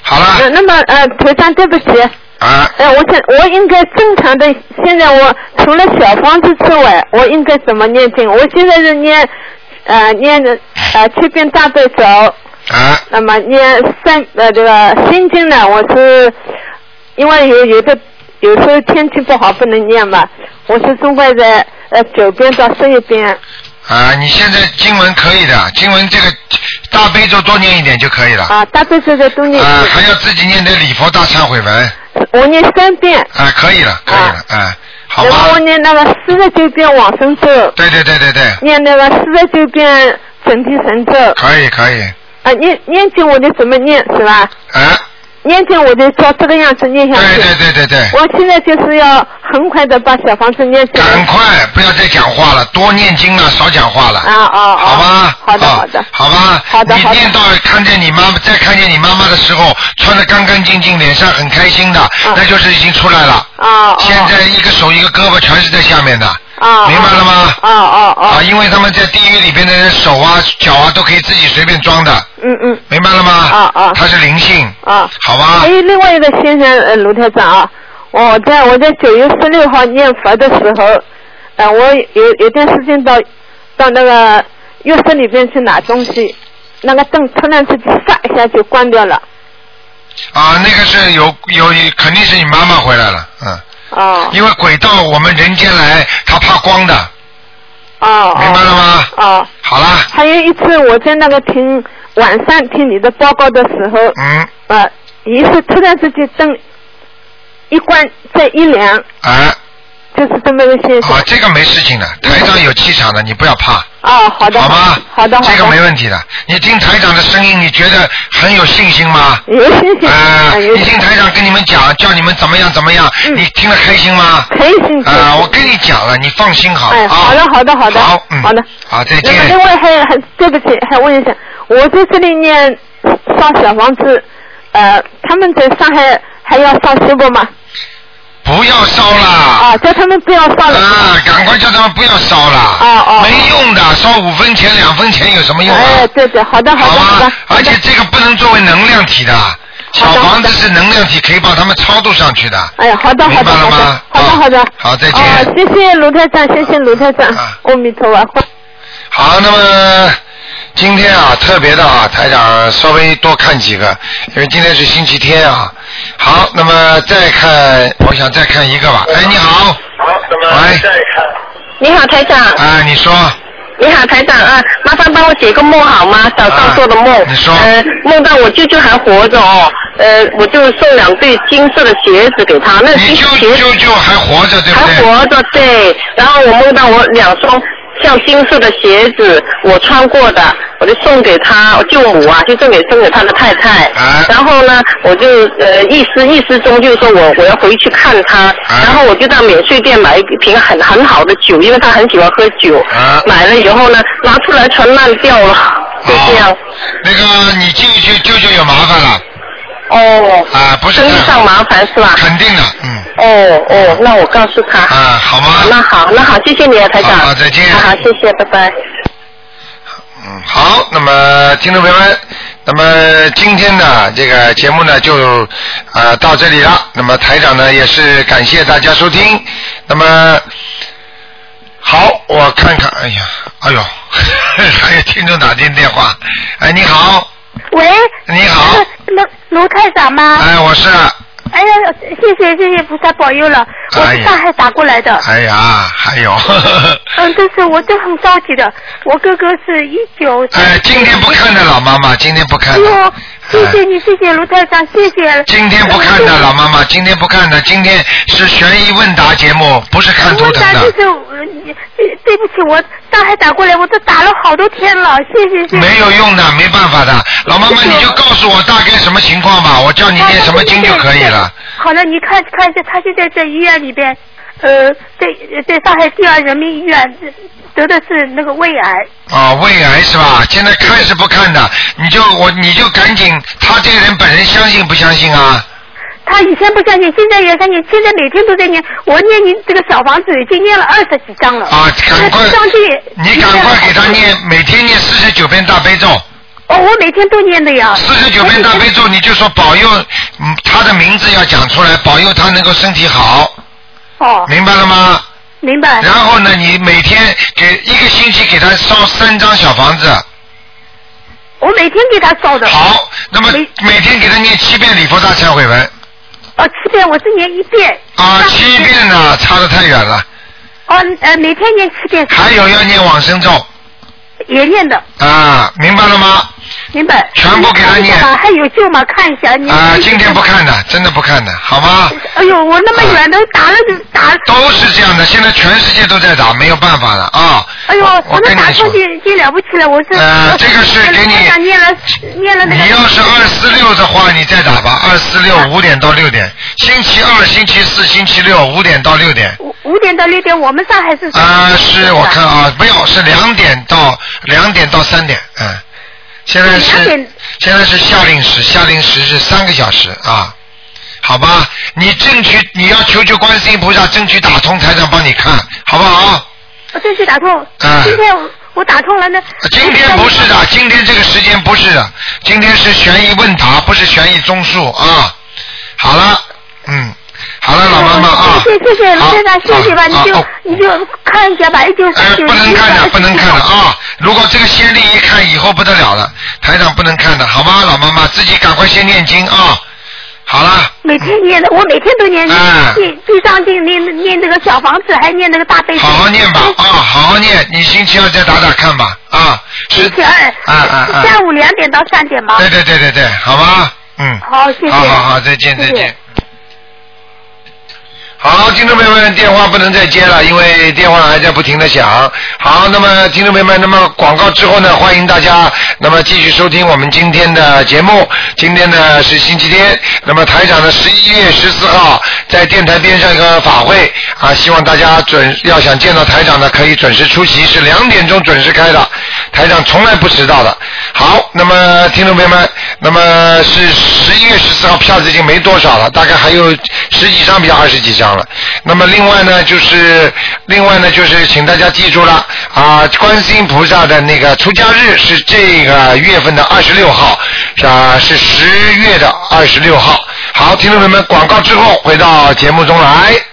好了。呃那么呃，头长对不起。啊。呃，我想我应该正常的，现在我除了小房子之外，我应该怎么念经？我现在是念呃念的呃七遍大悲咒。啊。那么念三呃这个心经呢，我是因为有有的有时候天气不好不能念嘛，我是总归在呃九遍到十一遍。啊，你现在经文可以的，经文这个大悲咒多念一点就可以了。啊，大悲咒再多念。啊，还要自己念点礼佛大忏悔文。我念三遍。啊，可以了，可以了，啊，好然后我？念那个四十九遍往生咒，对对对对对，念那个四十九遍准提神咒。可以可以，啊，念念经我得怎么念是吧？啊，念经我就照这个样子念下去。对对对对对。我现在就是要很快的把小房子念起来。赶快不要再讲话了，多念经了，少讲话了。啊啊啊！好吧，好的啊好的好吧，好的好的你念到看见你妈妈，再看见你妈妈的时候，穿的干干净净，脸上很开心的，那就是已经出来了。啊现在一个手一个胳膊全是在下面的，啊！明白了吗？啊啊啊！啊，因为他们在地狱里边的人手啊、脚啊都可以自己随便装的，嗯嗯。明白了吗？啊啊他是灵性，啊。好吧还？有另外一个先生，呃，卢台长啊，我在我在九月十六号念佛的时候，呃，我有有段时间到到那个浴室里边去拿东西，那个灯突然之间唰一下就关掉了。啊，那个是有有肯定是你妈妈回来了，嗯。哦。因为鬼到我们人间来，他怕光的，哦。明白了吗？哦。好啦。还有一次我在那个听晚上听你的报告的时候，嗯，呃，也是突然之间灯一关再一亮，啊就是这么个现象。啊，这个没事情的，台长有气场的，你不要怕。哦，好的。好吗？好的，好的。这个没问题的。你听台长的声音，你觉得很有信心吗？有信心。啊，你听台长跟你们讲，叫你们怎么样怎么样，你听了开心吗？开心。啊，我跟你讲了，你放心好哎，啊。好的，好的，好的。好，嗯，好的。好，再见。另外还还对不起，还问一下，我在这里念上小房子，呃，他们在上海还要上西不吗？不要烧了。啊，叫他们不要烧了。啊，赶快叫他们不要烧了。哦哦。没用的，烧五分钱两分钱有什么用啊？哎，对对，好的，好的，好的。而且这个不能作为能量体的，小房子是能量体，可以把它们超度上去的。哎呀，好的，好的，好的白了吗，？好的，好的。好，再见。哦，谢谢卢台长，谢谢卢台长，阿弥陀佛。好，那么今天啊，特别的啊，台长稍微多看几个，因为今天是星期天啊。好，那么再看，我想再看一个吧。哎，你好。好，那么再看。你好，台长。啊，你说。你好，台长啊，麻烦帮我解个梦好吗？早上做的梦。你说。呃，梦到我舅舅还活着哦，呃，我就送两对金色的鞋子给他，那金鞋子。舅舅还活着，对不对？还活着，对。然后我梦到我两双像金色的鞋子，我穿过的，我就送给他我舅母啊，就送给送给他的太太。啊然后呢，我就呃意思意思中就是说我我要回去看他，啊然后我就到免税店买一瓶很很好的酒，因为他很喜欢喝酒。啊买了以后呢，拿出来全烂掉了，就这样。那个你舅舅舅舅有麻烦了。哦。啊，不是。生意上麻烦是吧？肯定的，嗯。哦哦，那我告诉他。啊，好吗？那好，那好，谢谢你啊，台长。好好再见好好，谢谢，拜拜。嗯，好，那么听众朋友们，那么今天呢这个节目呢就呃到这里了。那么台长呢也是感谢大家收听。那么好，我看看，哎呀，哎呦，[LAUGHS] 还有听众打进电话，哎，你好，喂，你好，卢卢太长吗？哎，我是，哎呀，谢谢谢谢菩萨保佑了，我是上海打过来的。哎呀，还有，嗯，但是我都很着急的，我哥哥是一九。哎，今天不看的老妈妈，今天不看哎的。呦，谢谢你，谢谢卢台长，谢谢。今天不看的老妈妈，今天不看的，今天是悬疑问答节目，不是看图腾的。答就是呃对对不起，我上海打过来，我都打了好多天了，谢谢谢谢。没有用的，没办法的。老妈妈，你就告诉我大概什么情况吧，我叫你念什么经就可以了。好了，你看看一下，他现在在医院里边，呃，在在上海第二人民医院得的是那个胃癌。啊，胃癌是吧？现在看是不看的，你就我你就赶紧，他这个人本人相信不相信啊？他以前不相信，现在也相信，现在每天都在念。我念你这个小房子已经念了二十几章了。啊，赶快上去。你赶快给他念，每天念四十九遍大悲咒。哦，我每天都念的呀。四十九遍大悲咒，你就说保佑，嗯，他的名字要讲出来，保佑他能够身体好。哦。明白了吗？明白。然后呢，你每天给一个星期给他烧三张小房子。我每天给他烧的。好，那么每天给他念七遍礼佛大忏悔文。哦，七遍我是念一遍。啊，七遍呢，差的太远了。哦，呃，每天念七遍。还有要念往生咒。也念的。啊，明白了吗？明白。全部给他念还有救吗？看一下。你啊，今天不看的，真的不看的，好吗？哎呦，我那么远都打了就打。都是这样的，现在全世界都在打，没有办法了啊。哎呦，我我跟你说那打出，去就了不起了，我是。呃这个是给你我念了念了那个。你要是二四六的话，你再打吧，二四六五点到六点，星期二、星期四、星期六五点到六点。五五点到六点，我们上海是。啊、是我看啊，没有，是两点到两点到三点，嗯，现在是现在是夏令时，夏令时是三个小时啊，好吧，你争取你要求求观世音菩萨，争取打通台长帮你看，好不好？我争取打通。啊今天我我打通了呢。今天不是的，今天这个时间不是的，今天是悬疑问答，不是悬疑综述啊。好了，嗯，好了，老妈妈啊，谢谢谢谢卢好先生，谢谢吧，你就你就看一下吧，一九三九。不能看的，不能看的啊！如果这个先例一看，以后不得了了，台长不能看的，好吗？老妈妈自己赶快先念经啊！好了，每天念的，我每天都念经念地上经，念念那个小房子，还念那个大悲咒。好好念吧啊，好好念，你星期二再打打看吧啊！星期二，啊啊啊！下午两点到三点吗？对对对对对，好吧，嗯，好，谢谢。好好好，再见再见。好，听众朋友们，电话不能再接了，因为电话还在不停的响。好，那么听众朋友们，那么广告之后呢，欢迎大家那么继续收听我们今天的节目。今天呢是星期天，那么台长呢十一月十四号在电台边上一个法会啊，希望大家准要想见到台长呢，可以准时出席，是两点钟准时开的，台长从来不迟到的。好，那么听众朋友们，那么是十一月十四号票子已经没多少了，大概还有十几张，比较二十几张了。那么另外呢，就是另外呢，就是请大家记住了啊，观世音菩萨的那个出家日是这个月份的二十六号，是啊是十月的二十六号。好，听众朋友们，广告之后回到节目中来。